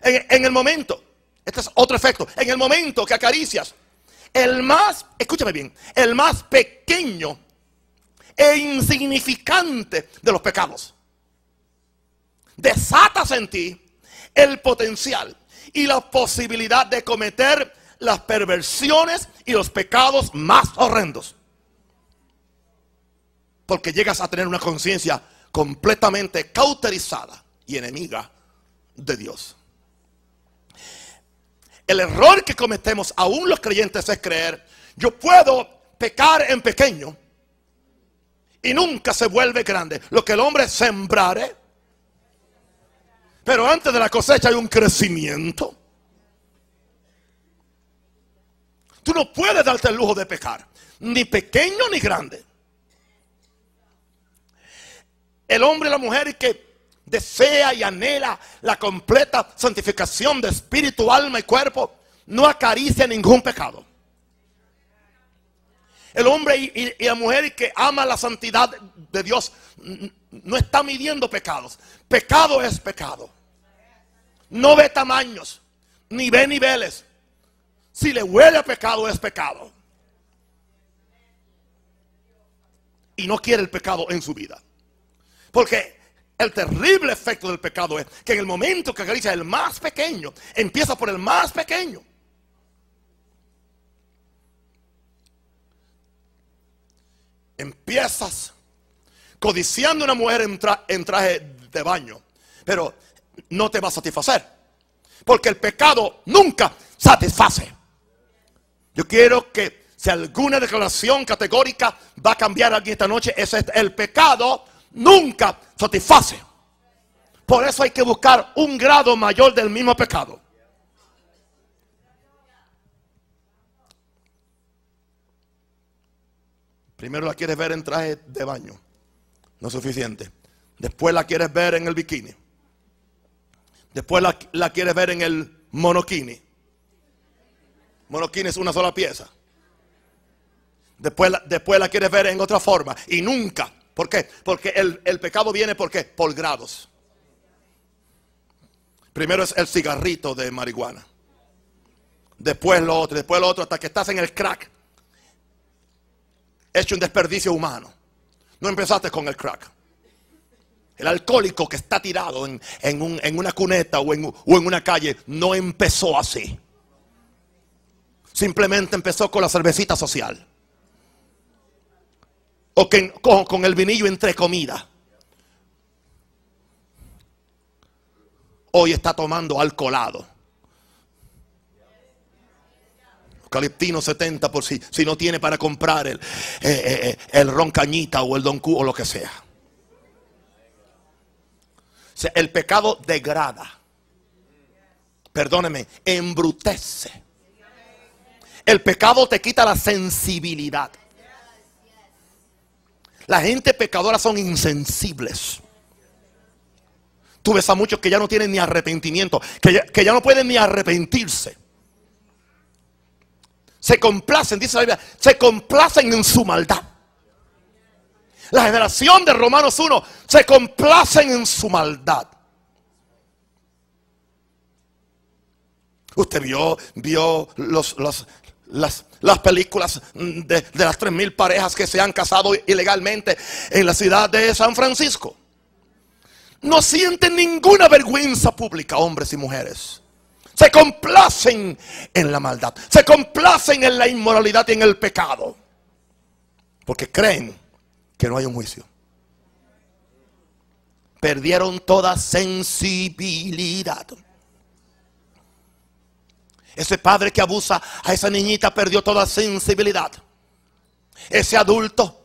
en, el momento, este es otro efecto, en el momento que acaricias, el más, escúchame bien, el más pequeño e insignificante de los pecados, desatas en ti el potencial y la posibilidad de cometer las perversiones y los pecados más horrendos. Porque llegas a tener una conciencia completamente cauterizada y enemiga de Dios. El error que cometemos aún los creyentes es creer, yo puedo pecar en pequeño y nunca se vuelve grande. Lo que el hombre sembrare, pero antes de la cosecha hay un crecimiento. Tú no puedes darte el lujo de pecar, ni pequeño ni grande. El hombre y la mujer que desea y anhela la completa santificación de espíritu, alma y cuerpo, no acaricia ningún pecado. El hombre y, la mujer que ama la santidad de Dios no está midiendo pecados. Pecado es pecado. No ve tamaños, ni ve niveles. Si le huele a pecado, es pecado. Y no quiere el pecado en su vida. Porque el terrible efecto del pecado es que en el momento que acaricia el más pequeño, empieza por el más pequeño. Empiezas codiciando a una mujer en traje de baño. Pero no te va a satisfacer. Porque el pecado nunca satisface. Yo quiero que si alguna declaración categórica va a cambiar a alguien esta noche, es el pecado nunca satisface. Por eso hay que buscar un grado mayor del mismo pecado. Primero la quieres ver en traje de baño. No es suficiente. Después la quieres ver en el bikini. Después la, quieres ver en el monokini. Monokini es una sola pieza. Después la, después la quieres ver en otra forma. Y nunca. ¿Por qué? Porque el, el pecado viene ¿por qué? por grados. Primero es el cigarrito de marihuana. Después lo otro, después lo otro, hasta que estás en el crack. Hecho un desperdicio humano. No empezaste con el crack. El alcohólico que está tirado en, una cuneta o en, o en una calle no empezó así. Simplemente empezó con la cervecita social. O con, con el vinillo entre comida. Hoy está tomando alcoholado. Eucaliptino 70 por si, si no tiene para comprar el, eh, eh, eh, el ron cañita o el don o lo que sea. El pecado degrada. Perdóneme, embrutece. El pecado te quita la sensibilidad. La gente pecadora son insensibles. Tú ves a muchos que ya no tienen ni arrepentimiento, que ya, que ya no pueden ni arrepentirse. Se complacen, dice la Biblia, se complacen en su maldad. La generación de Romanos 1 se complacen en su maldad. Usted vio, vio los, las, las, películas de, de las 3.000 parejas que se han casado ilegalmente en la ciudad de San Francisco. No sienten ninguna vergüenza pública, hombres y mujeres. Se complacen en la maldad. Se complacen en la inmoralidad y en el pecado. Porque creen que no hay un juicio. Perdieron toda sensibilidad. Ese padre que abusa a esa niñita perdió toda sensibilidad. Ese adulto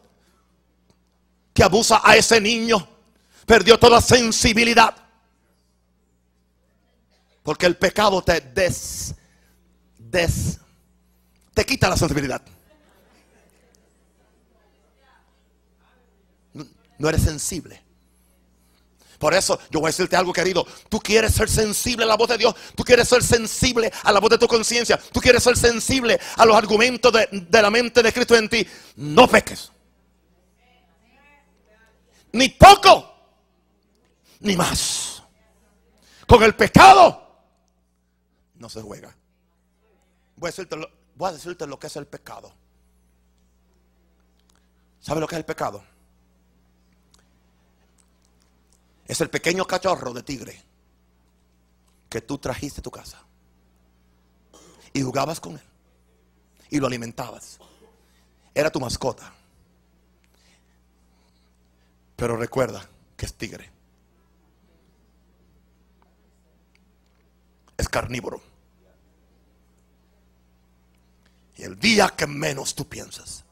que abusa a ese niño perdió toda sensibilidad. Porque el pecado te des, des, te quita la sensibilidad. No eres sensible. Por eso yo voy a decirte algo, querido. Tú quieres ser sensible a la voz de Dios. Tú quieres ser sensible a la voz de tu conciencia. Tú quieres ser sensible a los argumentos de, la mente de Cristo en ti. No peques. Ni poco, ni más. Con el pecado no se juega. Voy a decirte lo, voy a decirte lo que es el pecado. ¿Sabe lo que es el pecado? Es el pequeño cachorro de tigre que tú trajiste a tu casa. Y jugabas con él. Y lo alimentabas. Era tu mascota. Pero recuerda que es tigre. Es carnívoro. Y el día que menos tú piensas,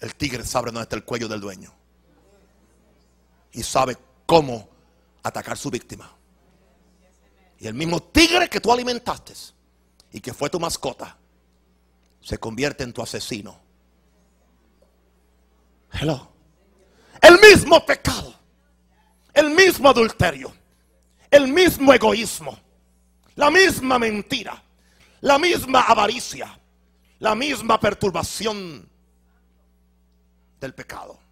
El tigre sabe dónde está el cuello del dueño. Y sabe cómo atacar su víctima. Y el mismo tigre que tú alimentaste y que fue tu mascota, se convierte en tu asesino. Hello. El mismo pecado, el mismo adulterio, el mismo egoísmo, la misma mentira, la misma avaricia, la misma perturbación del pecado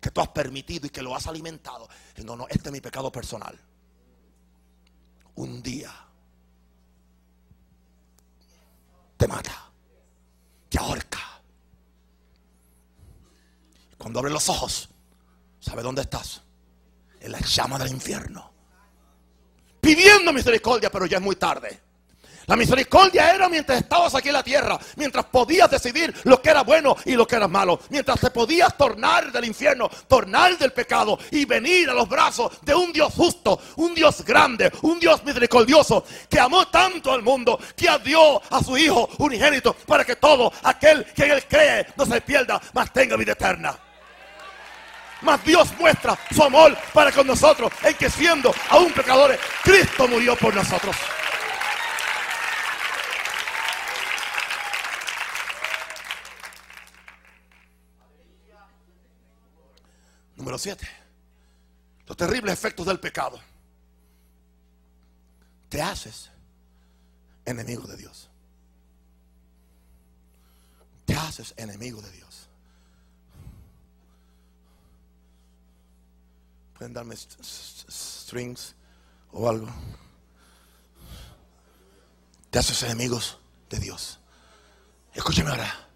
que tú has permitido y que lo has alimentado. No, no, este es mi pecado personal. Un día te mata, te ahorca. Cuando abres los ojos, ¿sabe dónde estás? En la llama del infierno. Pidiendo misericordia, pero ya es muy tarde. La misericordia era mientras estabas aquí en la tierra, mientras podías decidir lo que era bueno y lo que era malo, mientras te podías tornar del infierno, tornar del pecado y venir a los brazos de un Dios justo, un Dios grande, un Dios misericordioso que amó tanto al mundo que dio a su Hijo unigénito para que todo aquel que en él cree no se pierda, mas tenga vida eterna. Mas Dios muestra su amor para con nosotros en que siendo aún pecadores, Cristo murió por nosotros. Número 7. Los terribles efectos del pecado. Te haces enemigo de Dios. Te haces enemigo de Dios. Pueden darme st- st- strings o algo. Te haces enemigos de Dios. Escúchame ahora.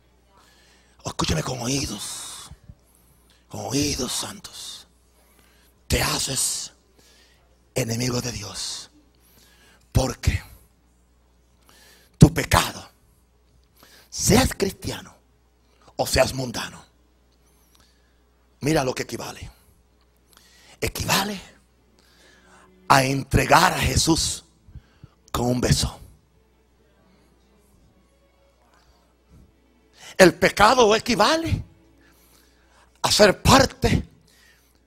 Escúchame con oídos. Oídos santos. Te haces enemigo de Dios. Porque tu pecado, seas cristiano o seas mundano, mira lo que equivale. Equivale a entregar a Jesús con un beso. El pecado equivale a ser parte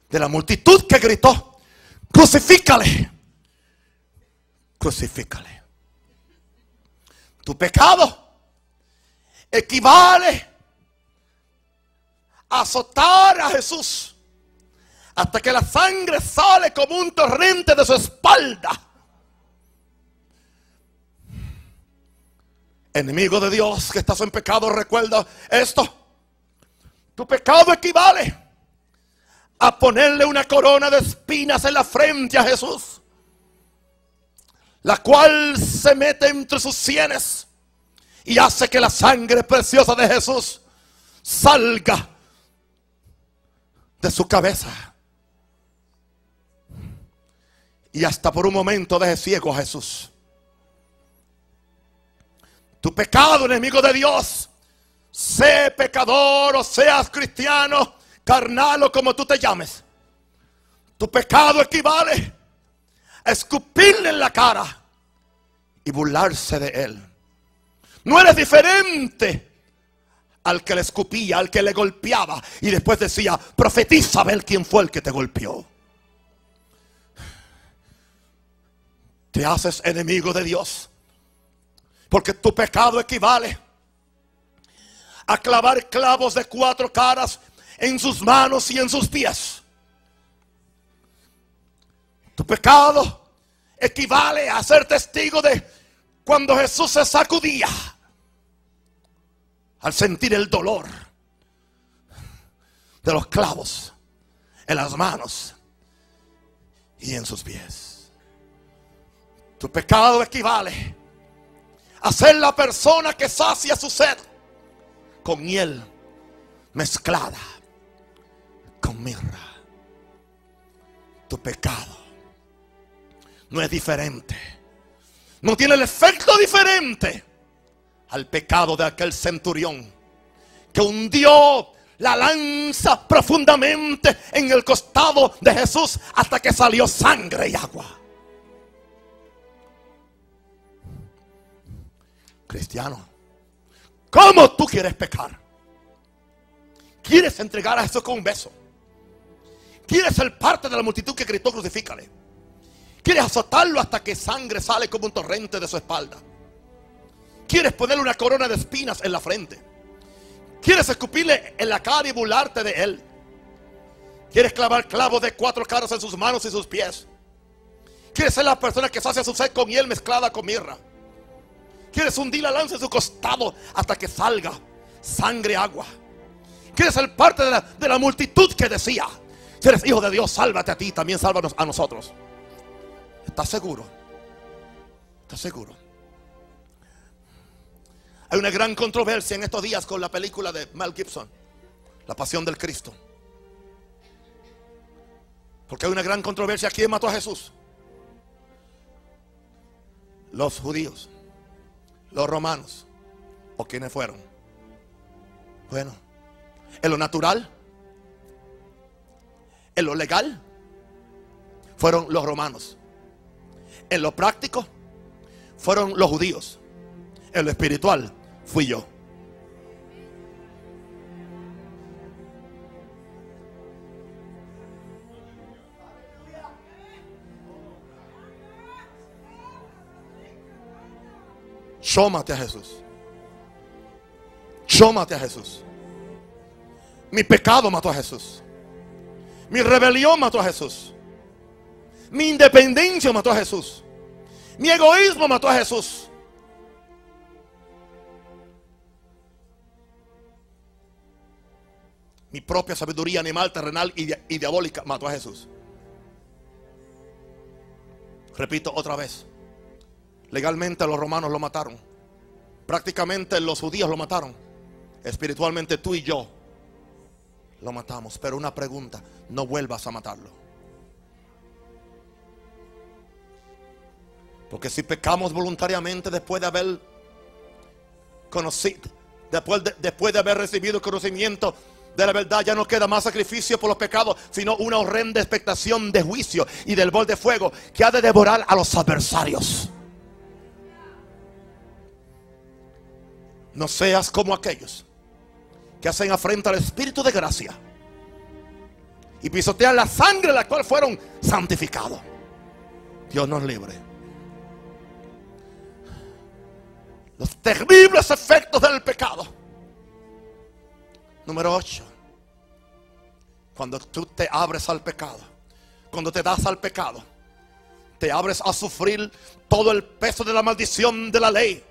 de la multitud que gritó, crucifícale, crucifícale. Tu pecado equivale a azotar a Jesús hasta que la sangre sale como un torrente de su espalda. Enemigo de Dios que estás en pecado, recuerda esto. Tu pecado equivale a ponerle una corona de espinas en la frente a Jesús, la cual se mete entre sus sienes y hace que la sangre preciosa de Jesús salga de su cabeza. Y hasta por un momento deje ciego a Jesús. Tu pecado, enemigo de Dios, sé pecador o seas cristiano, carnal o como tú te llames. Tu pecado equivale a escupirle en la cara y burlarse de él. No eres diferente al que le escupía, al que le golpeaba y después decía, profetiza a ver quién fue el que te golpeó. Te haces enemigo de Dios. Porque tu pecado equivale a clavar clavos de cuatro caras en sus manos y en sus pies. Tu pecado equivale a ser testigo de cuando Jesús se sacudía al sentir el dolor de los clavos en las manos y en sus pies. Tu pecado equivale a ser la persona que sacia su sed con miel mezclada con mirra. Tu pecado no es diferente. No tiene el efecto diferente al pecado de aquel centurión que hundió la lanza profundamente en el costado de Jesús hasta que salió sangre y agua. Cristiano, ¿cómo tú quieres pecar? ¿Quieres entregar a Jesús con un beso? ¿Quieres ser parte de la multitud que gritó crucifícale? ¿Quieres azotarlo hasta que sangre sale como un torrente de su espalda? ¿Quieres ponerle una corona de espinas en la frente? ¿Quieres escupirle en la cara y burlarte de él? ¿Quieres clavar clavos de cuatro caras en sus manos y sus pies? ¿Quieres ser la persona que sacia su sed con miel mezclada con mirra? ¿Quieres hundir la lanza en su costado hasta que salga sangre agua? ¿Quieres ser parte de la, de la multitud que decía, si eres hijo de Dios, sálvate a ti, también sálvanos a nosotros? ¿Estás seguro? ¿Estás seguro? Hay una gran controversia en estos días con la película de Mel Gibson, La Pasión del Cristo. Porque hay una gran controversia. ¿Quién mató a Jesús? Los judíos, los romanos, o quiénes fueron. Bueno, en lo natural, en lo legal, fueron los romanos. En lo práctico, fueron los judíos. En lo espiritual, fui yo. Maté a Jesús. Maté a Jesús. Mi pecado mató a Jesús. Mi rebelión mató a Jesús. Mi independencia mató a Jesús. Mi egoísmo mató a Jesús. Mi propia sabiduría animal, terrenal y, y diabólica mató a Jesús. Repito otra vez. Legalmente los romanos lo mataron. Prácticamente los judíos lo mataron. Espiritualmente tú y yo lo matamos. Pero una pregunta, no vuelvas a matarlo. Porque si pecamos voluntariamente después de haber conocido, después de, después de haber recibido conocimiento de la verdad, ya no queda más sacrificio por los pecados, sino una horrenda expectación de juicio y del bol de fuego que ha de devorar a los adversarios. No seas como aquellos que hacen afrenta al Espíritu de gracia y pisotean la sangre la cual fueron santificados. Dios nos libre. Los terribles efectos del pecado. Número 8. Cuando tú te abres al pecado, cuando te das al pecado, te abres a sufrir todo el peso de la maldición de la ley.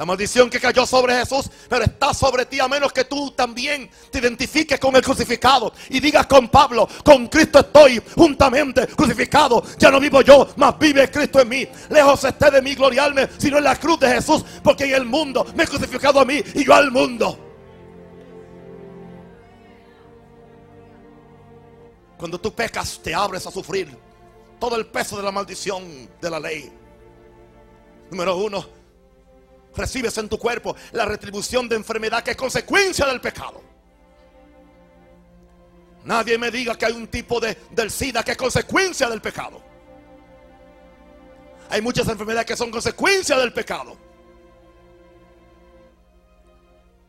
La maldición que cayó sobre Jesús, pero está sobre ti a menos que tú también te identifiques con el crucificado y digas con Pablo, con Cristo estoy juntamente crucificado. Ya no vivo yo, mas vive Cristo en mí. Lejos esté de mí gloriarme, sino en la cruz de Jesús, porque en el mundo me he crucificado a mí y yo al mundo. Cuando tú pecas, te abres a sufrir todo el peso de la maldición de la ley. Número uno, recibes en tu cuerpo la retribución de enfermedad que es consecuencia del pecado. Nadie me diga que hay un tipo de, del SIDA que es consecuencia del pecado. Hay muchas enfermedades que son consecuencia del pecado.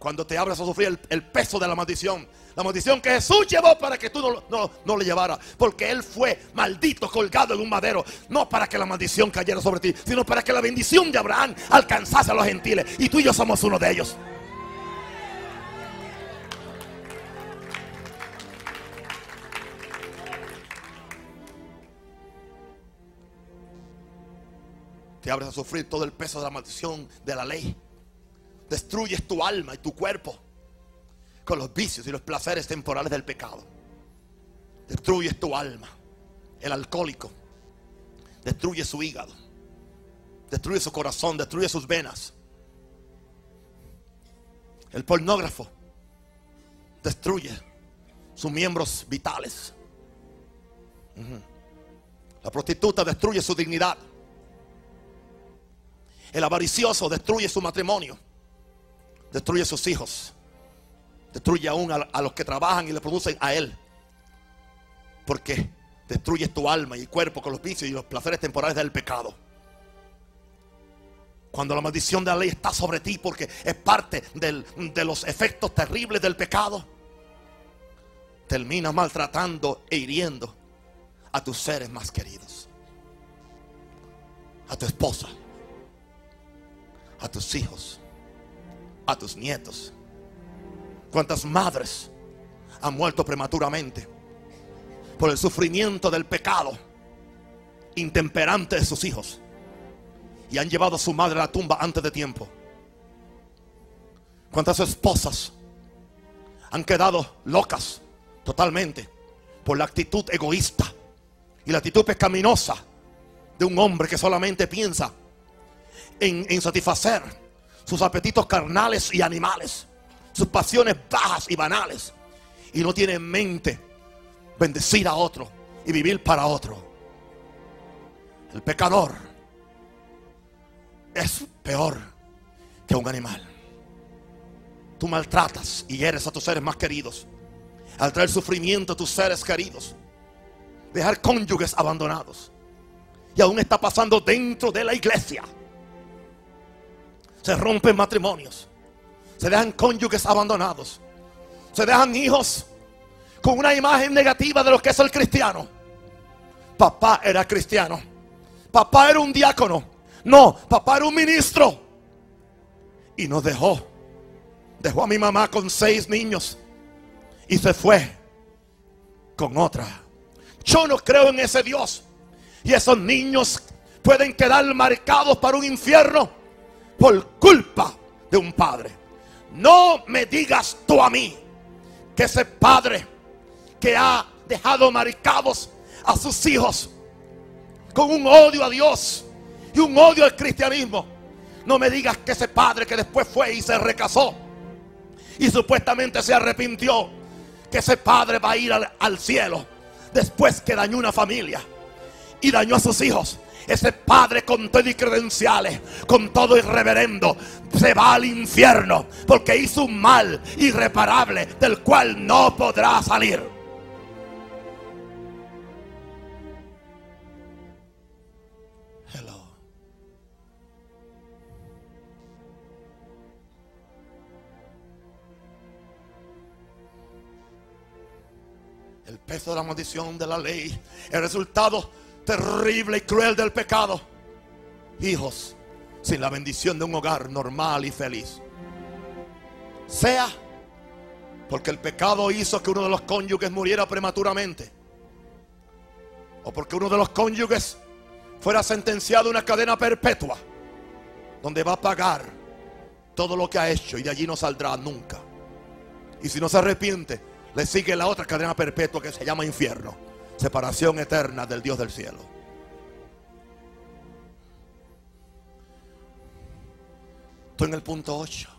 Cuando te abres a sufrir el peso de la maldición, la maldición que Jesús llevó para que tú no, no, no, le llevara. Porque Él fue maldito, colgado en un madero. No para que la maldición cayera sobre ti, sino para que la bendición de Abraham alcanzase a los gentiles. Y tú y yo somos uno de ellos. Te abres a sufrir todo el peso de la maldición de la ley. Destruyes tu alma y tu cuerpo con los vicios y los placeres temporales del pecado. Destruye tu alma. El alcohólico destruye su hígado, destruye su corazón, destruye sus venas. El pornógrafo destruye sus miembros vitales. La prostituta destruye su dignidad. El avaricioso destruye su matrimonio, destruye sus hijos. Destruye aún a, los que trabajan y le producen a Él. Porque destruyes tu alma y cuerpo con los vicios y los placeres temporales del pecado. Cuando la maldición de la ley está sobre ti porque es parte de los efectos terribles del pecado, terminas maltratando e hiriendo a tus seres más queridos. A tu esposa, a tus hijos, a tus nietos ¿Cuántas madres han muerto prematuramente por el sufrimiento del pecado intemperante de sus hijos? Y han llevado a su madre a la tumba antes de tiempo. ¿Cuántas esposas han quedado locas totalmente por la actitud egoísta y la actitud pecaminosa de un hombre que solamente piensa en, en satisfacer sus apetitos carnales y animales? sus pasiones bajas y banales. Y no tiene en mente bendecir a otro y vivir para otro. El pecador es peor que un animal. Tú maltratas y eres a tus seres más queridos. Al traer sufrimiento a tus seres queridos. Dejar cónyuges abandonados. Y aún está pasando dentro de la iglesia. Se rompen matrimonios. Se dejan cónyuges abandonados. Se dejan hijos con una imagen negativa de lo que es el cristiano. Papá era cristiano. Papá era un diácono. No, papá era un ministro. Y nos dejó. Dejó a mi mamá con seis niños. Y se fue con otra. Yo no creo en ese Dios. Y esos niños pueden quedar marcados para un infierno por culpa de un padre. No me digas tú a mí que ese padre que ha dejado marcados a sus hijos con un odio a Dios y un odio al cristianismo. No me digas que ese padre que después fue y se recasó y supuestamente se arrepintió, que ese padre va a ir al cielo después que dañó una familia y dañó a sus hijos. Ese padre con todo y credenciales, con todo irreverendo, se va al infierno porque hizo un mal irreparable del cual no podrá salir. Hello. El peso de la maldición de la ley, el resultado terrible y cruel del pecado. Hijos sin la bendición de un hogar normal y feliz. Sea porque el pecado hizo que uno de los cónyuges muriera prematuramente. O porque uno de los cónyuges fuera sentenciado a una cadena perpetua. Donde va a pagar todo lo que ha hecho y de allí no saldrá nunca. Y si no se arrepiente, le sigue la otra cadena perpetua que se llama infierno. Separación eterna del Dios del cielo. Estoy en el punto 8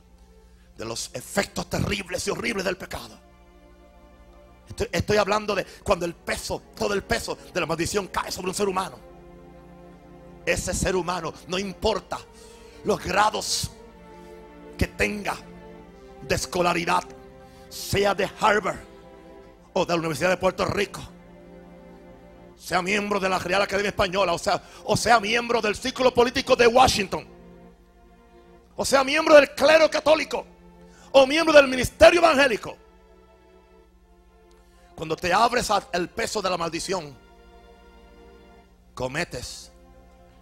de los efectos terribles y horribles del pecado. Estoy, estoy, hablando de cuando el peso, todo el peso de la maldición cae sobre un ser humano. Ese ser humano, no importa los grados que tenga de escolaridad, sea de Harvard o de la Universidad de Puerto Rico, sea miembro de la Real Academia Española, o sea, o sea miembro del círculo político de Washington, o sea miembro del clero católico, o miembro del ministerio evangélico. Cuando te abres al peso de la maldición, cometes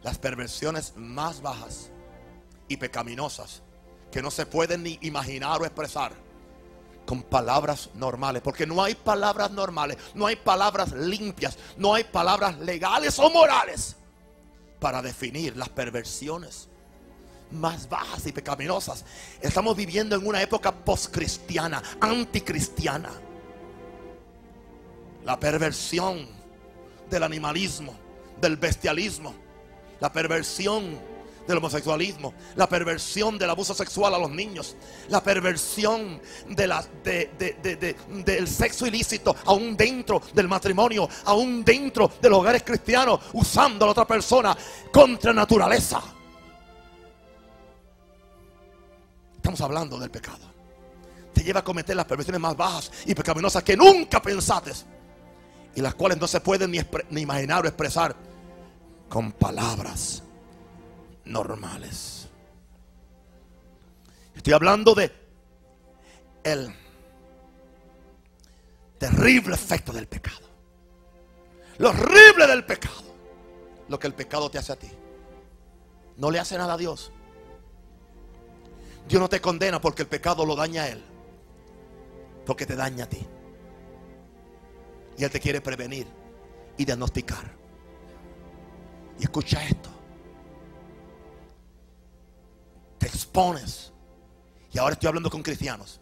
las perversiones más bajas y pecaminosas que no se pueden ni imaginar o expresar con palabras normales. Porque no hay palabras normales, no hay palabras limpias, no hay palabras legales o morales para definir las perversiones más bajas y pecaminosas. Estamos viviendo en una época postcristiana, anticristiana. La perversión del animalismo, del bestialismo, la perversión del homosexualismo, la perversión del abuso sexual a los niños, la perversión del sexo ilícito, aún dentro del matrimonio, aún dentro de los hogares cristianos, usando a la otra persona contra naturaleza. Estamos hablando del pecado. Te lleva a cometer las perversiones más bajas y pecaminosas que nunca pensaste y las cuales no se pueden ni imaginar o expresar con palabras normales. Estoy hablando de el terrible efecto del pecado. Lo horrible del pecado. Lo que el pecado te hace a ti. No le hace nada a Dios. Dios no te condena porque el pecado lo daña a Él. Porque te daña a ti. Y Él te quiere prevenir y diagnosticar. Y escucha esto. Te expones. Y ahora estoy hablando con cristianos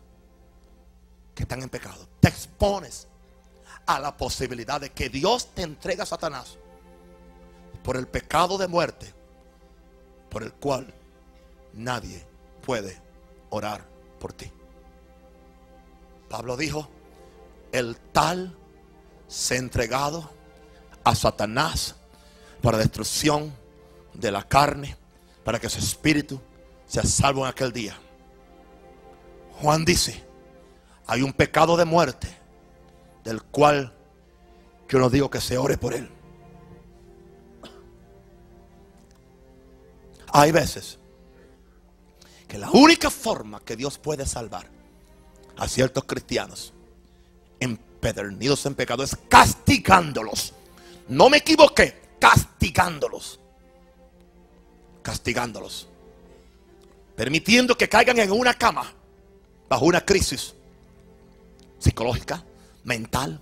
que están en pecado. Te expones a la posibilidad de que Dios te entregue a Satanás por el pecado de muerte por el cual nadie puede orar por ti. Pablo dijo, el tal se ha entregado a Satanás para destrucción de la carne, para que su espíritu sea salvo en aquel día. Juan dice, hay un pecado de muerte del cual yo no digo que se ore por él. Hay veces que la única forma que Dios puede salvar a ciertos cristianos empedernidos en pecado es castigándolos. No me equivoqué, castigándolos. Castigándolos. Permitiendo que caigan en una cama bajo una crisis psicológica, mental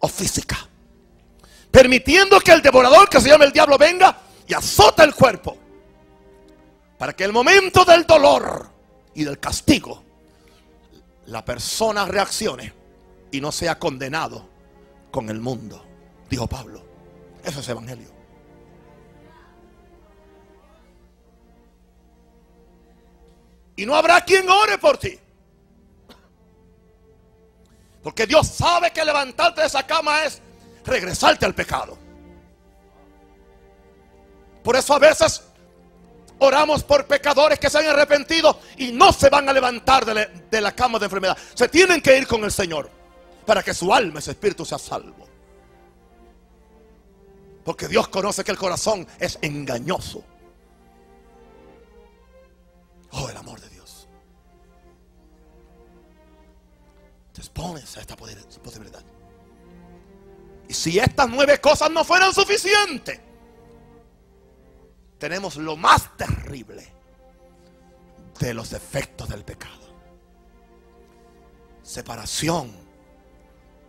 o física. Permitiendo que el devorador que se llama el diablo venga y azota el cuerpo para que el momento del dolor y del castigo, la persona reaccione y no sea condenado con el mundo, dijo Pablo. Eso es evangelio. Y no habrá quien ore por ti. Porque Dios sabe que levantarte de esa cama es regresarte al pecado. Por eso a veces oramos por pecadores que se han arrepentido y no se van a levantar de la, cama de enfermedad. Se tienen que ir con el Señor para que su alma, ese espíritu sea salvo. Porque Dios conoce que el corazón es engañoso. Oh, el amor de Dios. Te expones a esta posibilidad. Y si estas nueve cosas no fueran suficientes, tenemos lo más terrible de los efectos del pecado. Separación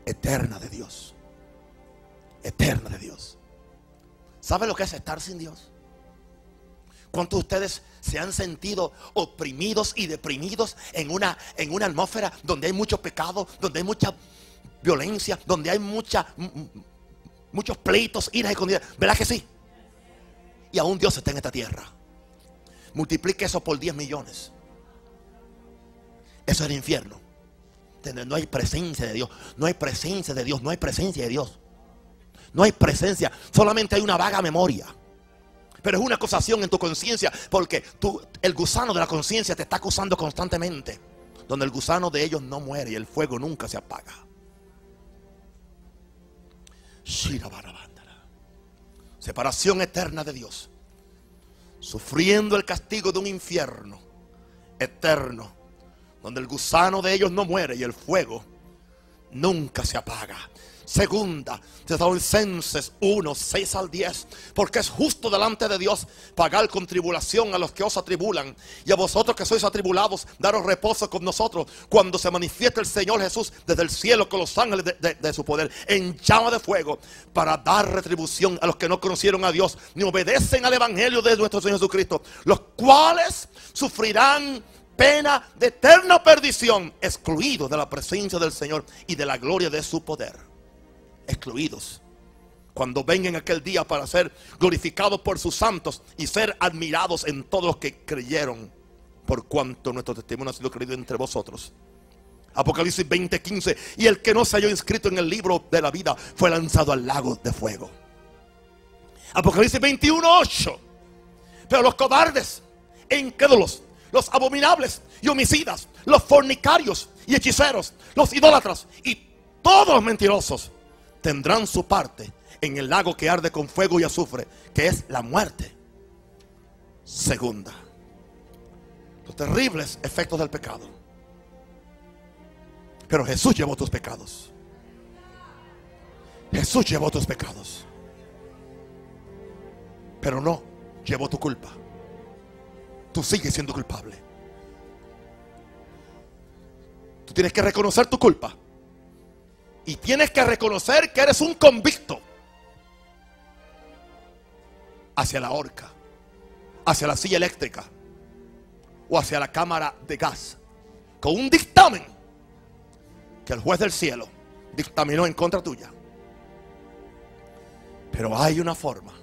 eterna de Dios. Eterna de Dios. ¿Sabe lo que es estar sin Dios? ¿Cuántos de ustedes se han sentido oprimidos y deprimidos en una, en una atmósfera donde hay mucho pecado, donde hay mucha violencia, donde hay muchos pleitos, iras condiciones? ¿Verdad que sí? Y aún Dios está en esta tierra. Multiplique eso por 10 millones. Eso es el infierno. No hay presencia de Dios. No hay presencia de Dios. No hay presencia de Dios. No hay presencia. Solamente hay una vaga memoria. Pero es una acusación en tu conciencia. Porque tú, el gusano de la conciencia te está acusando constantemente. Donde el gusano de ellos no muere y el fuego nunca se apaga. Separación eterna de Dios. Sufriendo el castigo de un infierno eterno. Donde el gusano de ellos no muere y el fuego nunca se apaga. Segunda, Tesalonicenses 1, 6 al 10. Porque es justo delante de Dios pagar con tribulación a los que os atribulan. Y a vosotros que sois atribulados, daros reposo con nosotros cuando se manifieste el Señor Jesús desde el cielo con los ángeles de, su poder en llama de fuego para dar retribución a los que no conocieron a Dios ni obedecen al Evangelio de nuestro Señor Jesucristo. Los cuales sufrirán pena de eterna perdición, excluidos de la presencia del Señor y de la gloria de su poder excluidos. Cuando vengan aquel día para ser glorificados por sus santos y ser admirados en todos los que creyeron, por cuanto nuestro testimonio ha sido creído entre vosotros. Apocalipsis 20:15. Y el que no se halló inscrito en el libro de la vida fue lanzado al lago de fuego. Apocalipsis 21:8. Pero los cobardes incrédulos, los abominables y homicidas, los fornicarios y hechiceros, los idólatras y todos mentirosos tendrán su parte en el lago que arde con fuego y azufre, que es la muerte. Segunda, los terribles efectos del pecado. Pero Jesús llevó tus pecados. Jesús llevó tus pecados. Pero no llevó tu culpa. Tú sigues siendo culpable. Tú tienes que reconocer tu culpa. Y tienes que reconocer que eres un convicto hacia la horca, hacia la silla eléctrica o hacia la cámara de gas. Con un dictamen que el juez del cielo dictaminó en contra tuya. Pero hay una forma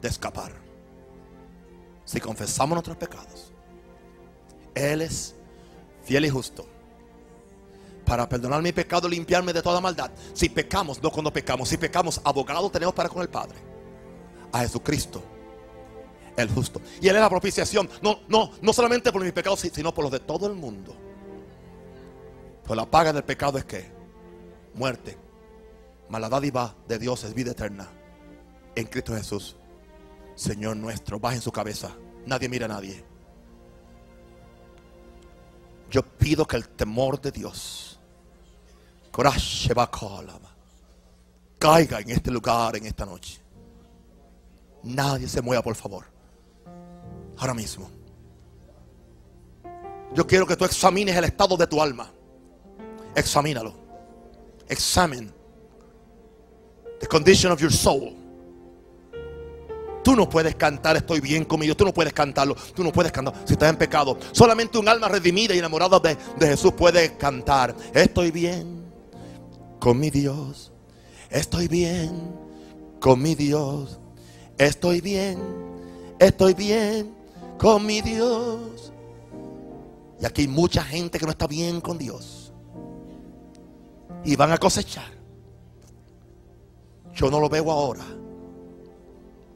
de escapar. Si confesamos nuestros pecados, Él es fiel y justo para perdonar mi pecado, limpiarme de toda maldad. Si pecamos, no cuando pecamos, si pecamos, abogado tenemos para con el Padre. A Jesucristo, el justo. Y Él es la propiciación, no, no, no solamente por mis pecados, sino por los de todo el mundo. Pues la paga del pecado es que muerte. Mas la dádiva de Dios es vida eterna. En Cristo Jesús, Señor nuestro. Baja en su cabeza. Nadie mira a nadie. Yo pido que el temor de Dios caiga en este lugar en esta noche. Nadie se mueva, por favor. Ahora mismo. Yo quiero que tú examines el estado de tu alma. Examínalo. Examine the condition of your soul. Tú no puedes cantar, estoy bien conmigo. Tú no puedes cantarlo. Tú no puedes cantar si estás en pecado. Solamente un alma redimida y enamorada de, de Jesús puede cantar. Estoy bien con mi Dios. Estoy bien con mi Dios. Estoy bien, estoy bien con mi Dios. Y aquí hay mucha gente que no está bien con Dios. Y van a cosechar. Yo no lo veo ahora.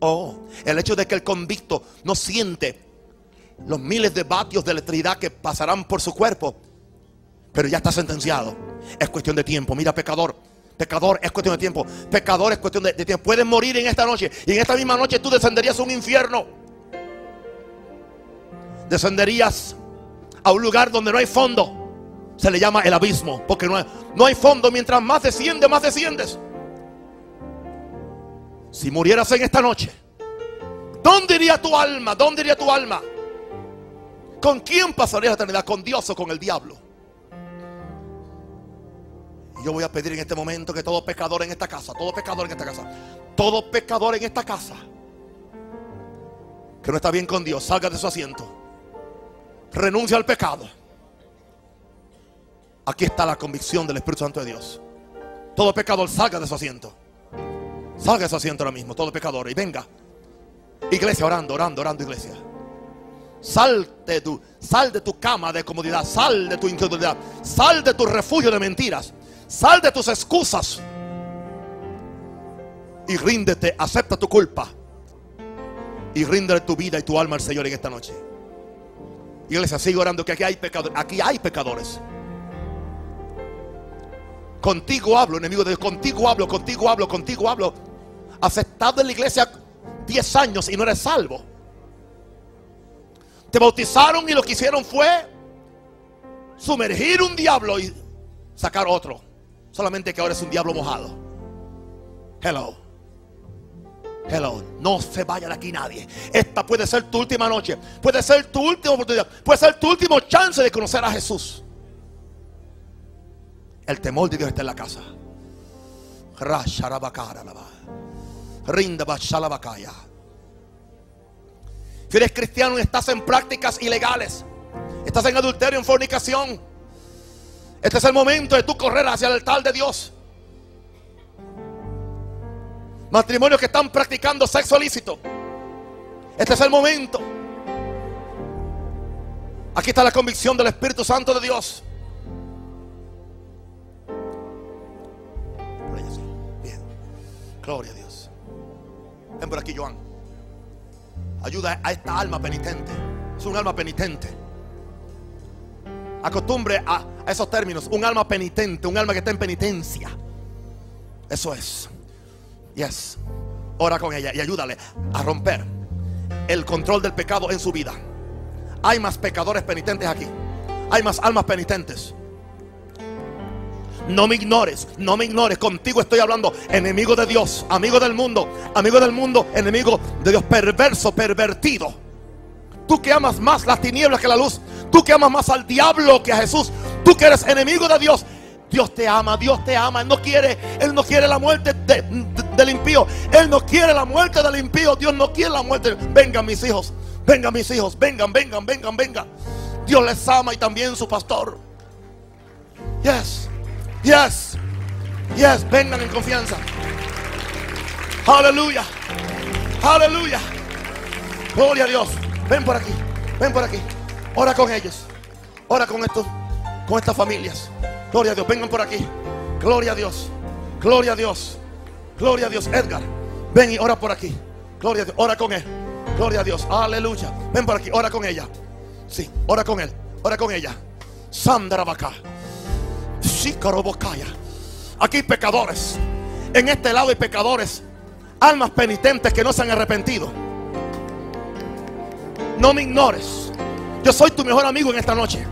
Oh, el hecho de que el convicto no siente los miles de vatios de electricidad que pasarán por su cuerpo, pero ya está sentenciado. Es cuestión de tiempo. Mira, pecador. Pecador es cuestión de tiempo. Pecador es cuestión de, tiempo. Puedes morir en esta noche. Y en esta misma noche tú descenderías a un infierno. Descenderías a un lugar donde no hay fondo. Se le llama el abismo. Porque no hay, no hay fondo. Mientras más desciende, más desciendes. Si murieras en esta noche, ¿dónde iría tu alma? ¿Dónde iría tu alma? ¿Con quién pasarías la eternidad? ¿Con Dios o con el diablo? Yo voy a pedir en este momento que todo pecador en esta casa, todo pecador en esta casa, todo pecador en esta casa, que no está bien con Dios, salga de su asiento. Renuncia al pecado. Aquí está la convicción del Espíritu Santo de Dios. Todo pecador salga de su asiento. Salga de su asiento ahora mismo, todo pecador. Y venga. Iglesia, orando, orando, orando, iglesia. Sal de, tu, sal de tu cama de comodidad. Sal de tu incredulidad. Sal de tu refugio de mentiras. Sal de tus excusas. Y ríndete. Acepta tu culpa. Y ríndele tu vida y tu alma al Señor en esta noche. Iglesia, sigue orando que aquí hay pecadores. Aquí hay pecadores. Contigo hablo, enemigo de Dios. Contigo hablo, contigo hablo, contigo hablo. Has estado en la iglesia 10 años y no eres salvo. Te bautizaron y lo que hicieron fue sumergir un diablo y sacar otro. Solamente que ahora es un diablo mojado. Hello. Hello. No se vaya de aquí nadie. Esta puede ser tu última noche. Puede ser tu última oportunidad. Puede ser tu último chance de conocer a Jesús. El temor de Dios está en la casa. Si eres cristiano y estás en prácticas ilegales, estás en adulterio, en fornicación, este es el momento de tú correr hacia el altar de Dios. Matrimonios que están practicando sexo ilícito. Este es el momento. Aquí está la convicción del Espíritu Santo de Dios. Bien. Gloria a Dios. Ven por aquí, Joan. Ayuda a esta alma penitente. Es un alma penitente. Acostumbre a, esos términos. Un alma penitente. Un alma que está en penitencia. Eso es. Yes. Ora con ella y ayúdale a romper el control del pecado en su vida. Hay más pecadores penitentes aquí. Hay más almas penitentes. No me ignores, no me ignores. Contigo estoy hablando. Enemigo de Dios, amigo del mundo, amigo del mundo, enemigo de Dios, perverso, pervertido. Tú que amas más las tinieblas que la luz. Tú que amas más al diablo que a Jesús. Tú que eres enemigo de Dios. Dios te ama, Dios te ama. Él no quiere, Él no quiere la muerte de, de, del impío. Él no quiere la muerte del impío. Dios no quiere la muerte. Vengan mis hijos, vengan mis hijos, vengan, vengan, vengan, vengan. Dios les ama y también su pastor. Yes, yes, yes. Vengan en confianza. Aleluya, aleluya. Gloria a Dios. Ven por aquí, ven por aquí. Ora con ellos. Ora con estos, con estas familias. Gloria a Dios, vengan por aquí. Gloria a Dios. Gloria a Dios. Gloria a Dios. Edgar, ven y ora por aquí. Gloria a Dios. Ora con él. Gloria a Dios. Aleluya. Ven por aquí. Ora con ella. Sí, ora con él. Ora con ella. Sandra Bacá. Sicarobocaya. Aquí pecadores. En este lado hay pecadores. Almas penitentes que no se han arrepentido. No me ignores. Yo soy tu mejor amigo en esta noche.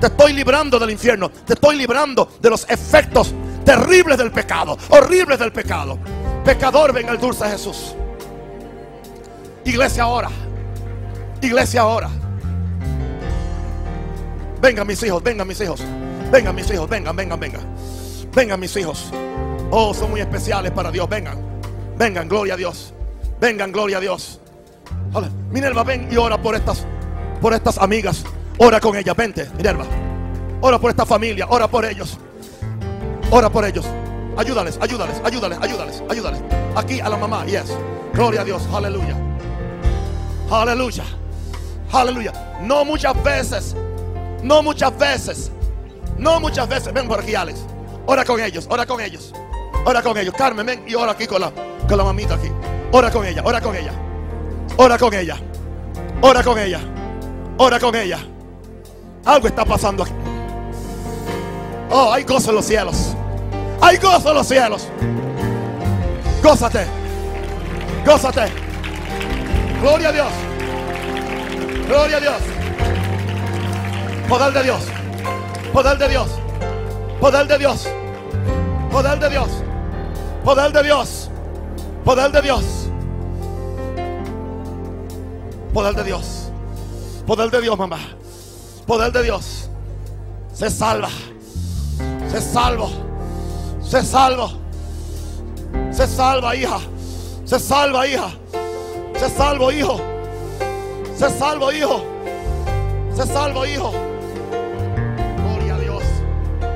Te estoy librando del infierno. Te estoy librando de los efectos terribles del pecado. Horribles del pecado. Pecador, ven al dulce Jesús. Iglesia ahora. Iglesia ahora. Vengan mis hijos, vengan mis hijos. Vengan mis hijos, vengan, vengan, vengan. Vengan mis hijos. Oh, son muy especiales para Dios. Vengan. Vengan, gloria a Dios. Vengan, gloria a Dios. Minerva, ven y ora por estas, por estas amigas. Ora con ellas, vente, Minerva. Ora por esta familia, ora por ellos. Ora por ellos. Ayúdales, ayúdales, ayúdales, ayúdales, ayúdales. Aquí a la mamá, yes. Gloria a Dios, aleluya. Aleluya. Aleluya. No muchas veces No muchas veces. No muchas veces. Ven por aquí, Alex. Ora con ellos, ora con ellos. Ora con ellos. Carmen, ven y ora aquí con la, con la mamita aquí. Ora con ella, ora con ella. Ora con ella. Ora con ella. Ora con ella. Algo está pasando aquí. Oh, hay gozo en los cielos. Hay gozo en los cielos. Gózate. Gózate. Gloria a Dios. Gloria a Dios. Poder de Dios. Poder de Dios. Poder de Dios. Poder de Dios. Poder de Dios. Poder de Dios. Poder de Dios. Poder de Dios, mamá. Poder de Dios. Se salva. Se salvo. Se salvo. Se salva, hija. Se salva, hija. Se salvo, hijo. Se salvo, hijo. Se salvo, hijo. Gloria a Dios.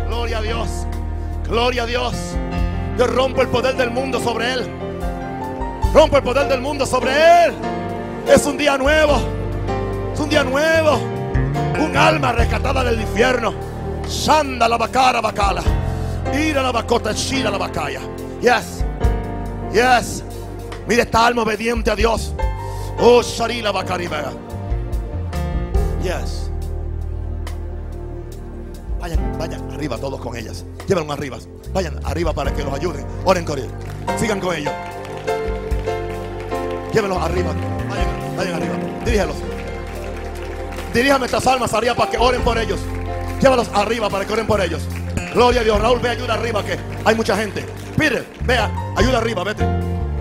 Gloria a Dios. Gloria a Dios. Yo rompo el poder del mundo sobre él. Rompo el poder del mundo sobre él. Es un día nuevo. Es un día nuevo. Un alma rescatada del infierno. Shanda la bacara bacala. Ira la bacota, shira la bacaya. Yes. Yes. Mira esta alma obediente a Dios. Oh, Sharila Bacaribega. Yes. Vayan, vayan arriba todos con ellas. Llévenlos arriba. Vayan arriba para que los ayuden. Oren con ellos. Sigan con ellos. Llévenlos arriba. Vayan, arriba. Dirígelos. Diríjame estas almas arriba para que oren por ellos. Llévalos arriba para que oren por ellos. Gloria a Dios. Raúl, ve ayuda arriba que hay mucha gente. Pide, vea, ayuda arriba, vete.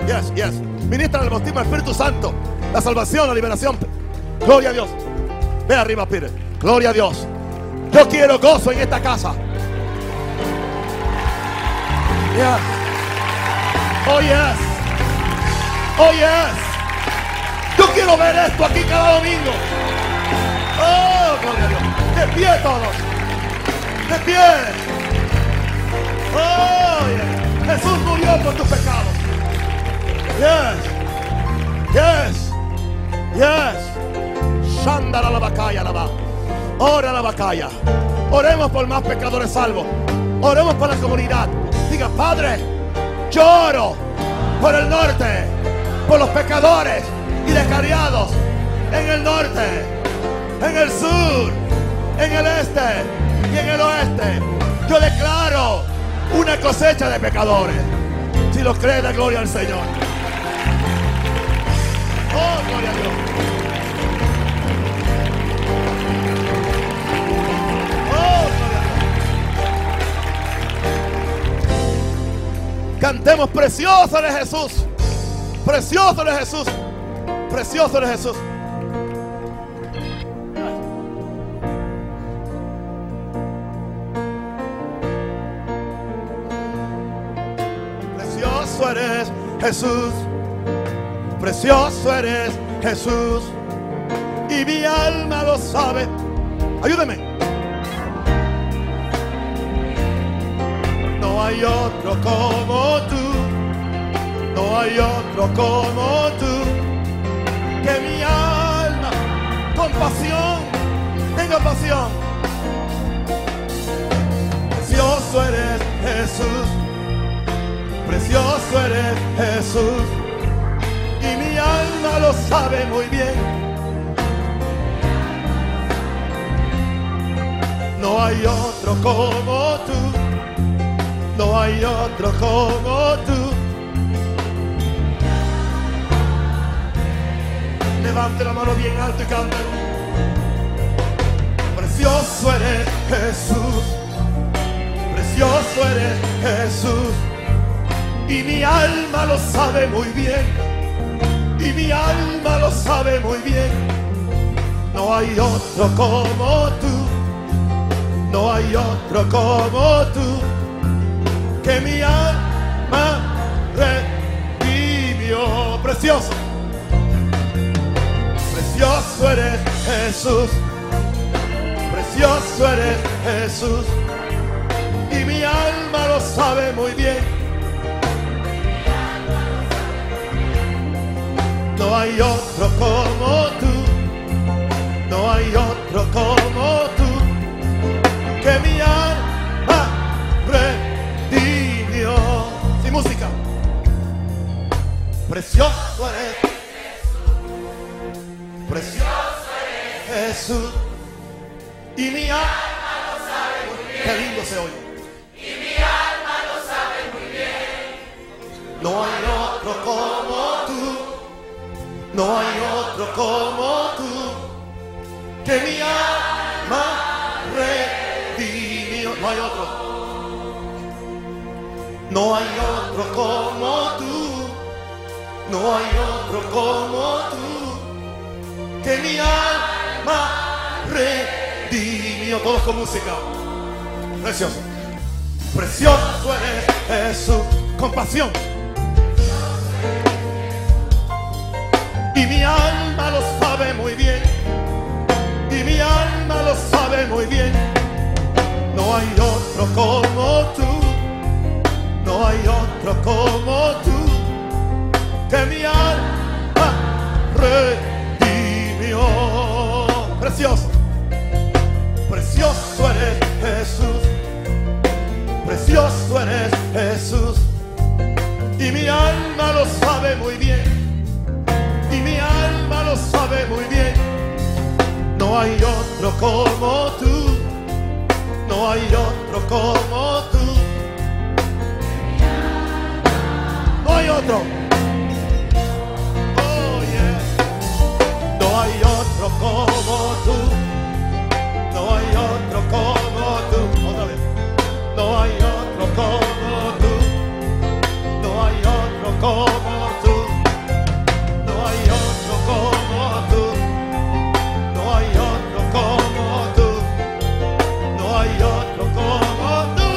Yes, yes. Ministra del bautismo Espíritu Santo. La salvación, la liberación. Gloria a Dios. Ve arriba, pide. Gloria a Dios. Yo quiero gozo en esta casa. Yes. Oh, yes. Oh, yes. Yo quiero ver esto aquí cada domingo. Oh, gloria a Dios. De pie todos. De pie. Oh. Jesús murió por tus pecados. Yes. Yes. Yes. Shandara la bacaya la va. Ora la bacaya. Oremos por más pecadores salvos. Oremos por la comunidad. Diga, Padre, lloro por el norte, por los pecadores y descarriados en el norte, en el sur, en el este y en el oeste. Yo declaro una cosecha de pecadores. Si lo cree, da gloria al Señor. Oh, gloria a Dios. Oh. Cantemos precioso de Jesús. Precioso de Jesús. Precioso de Jesús. Precioso eres Jesús. Precioso eres Jesús. Y mi alma lo sabe. Ayúdame. No hay otro como tú. No hay otro como tú. Que mi alma con pasión tenga pasión. Precioso eres Jesús. Precioso eres Jesús. Y mi alma lo sabe muy bien. No hay otro como tú. No hay otro como tú. Levante la mano bien alto y cante. Precioso eres Jesús. Precioso eres Jesús. Y mi alma lo sabe muy bien. Y mi alma lo sabe muy bien. No hay otro como tú. No hay otro como tú. Que mi alma redimió. Precioso. Precioso eres Jesús, precioso eres Jesús. Y mi alma lo sabe muy bien. No hay otro como tú, no hay otro como tú, que mi alma redimió. Sin música. Precioso eres Precioso eres Jesús. Y mi alma lo sabe muy bien. Qué lindo se oye. Y mi alma lo sabe muy bien. No hay otro como tú. No hay otro como tú. Que mi alma redimió. No hay otro. No hay otro como tú. No hay otro como tú. Que mi alma redimió. Todos con música. Precioso. Precioso eres Jesús. Compasión. Y mi alma lo sabe muy bien. Y mi alma lo sabe muy bien. No hay otro como tú. No hay otro como tú. Que mi alma redimió. Precioso. Precioso eres Jesús. Precioso eres Jesús. Y mi alma lo sabe muy bien. Y mi alma lo sabe muy bien. No hay otro como tú. No hay otro como tú. No hay otro. Oh. No hay otro como tú. No hay otro como tú. Otra vez. No hay otro como tú. No hay otro como tú. No hay otro como tú. No hay otro como tú. No hay otro como tú.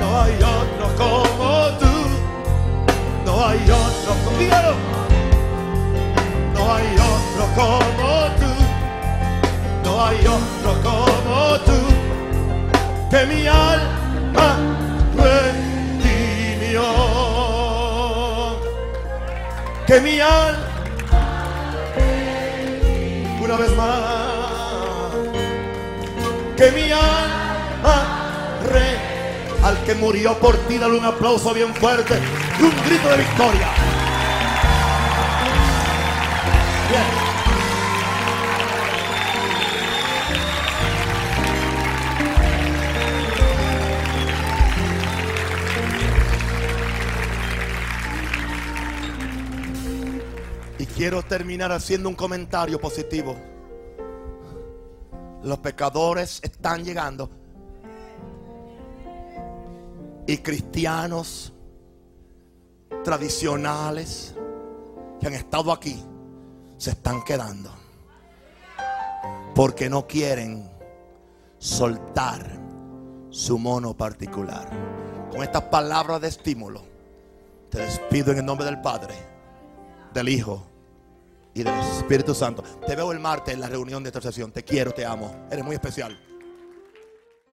No hay otro como tú. No hay otro como dígalo. Hay otro como tú. Que mi alma redimió. Que mi alma una vez más. Que mi alma re al que murió por ti, dale un aplauso bien fuerte y un grito de victoria. Quiero terminar haciendo un comentario positivo. Los pecadores están llegando. Y cristianos tradicionales que han estado aquí se están quedando. Porque no quieren soltar su mono particular. Con estas palabras de estímulo, te despido en el nombre del Padre, del Hijo y del Espíritu Santo. Te veo el martes en la reunión de intercesión. Te quiero, te amo. Eres muy especial.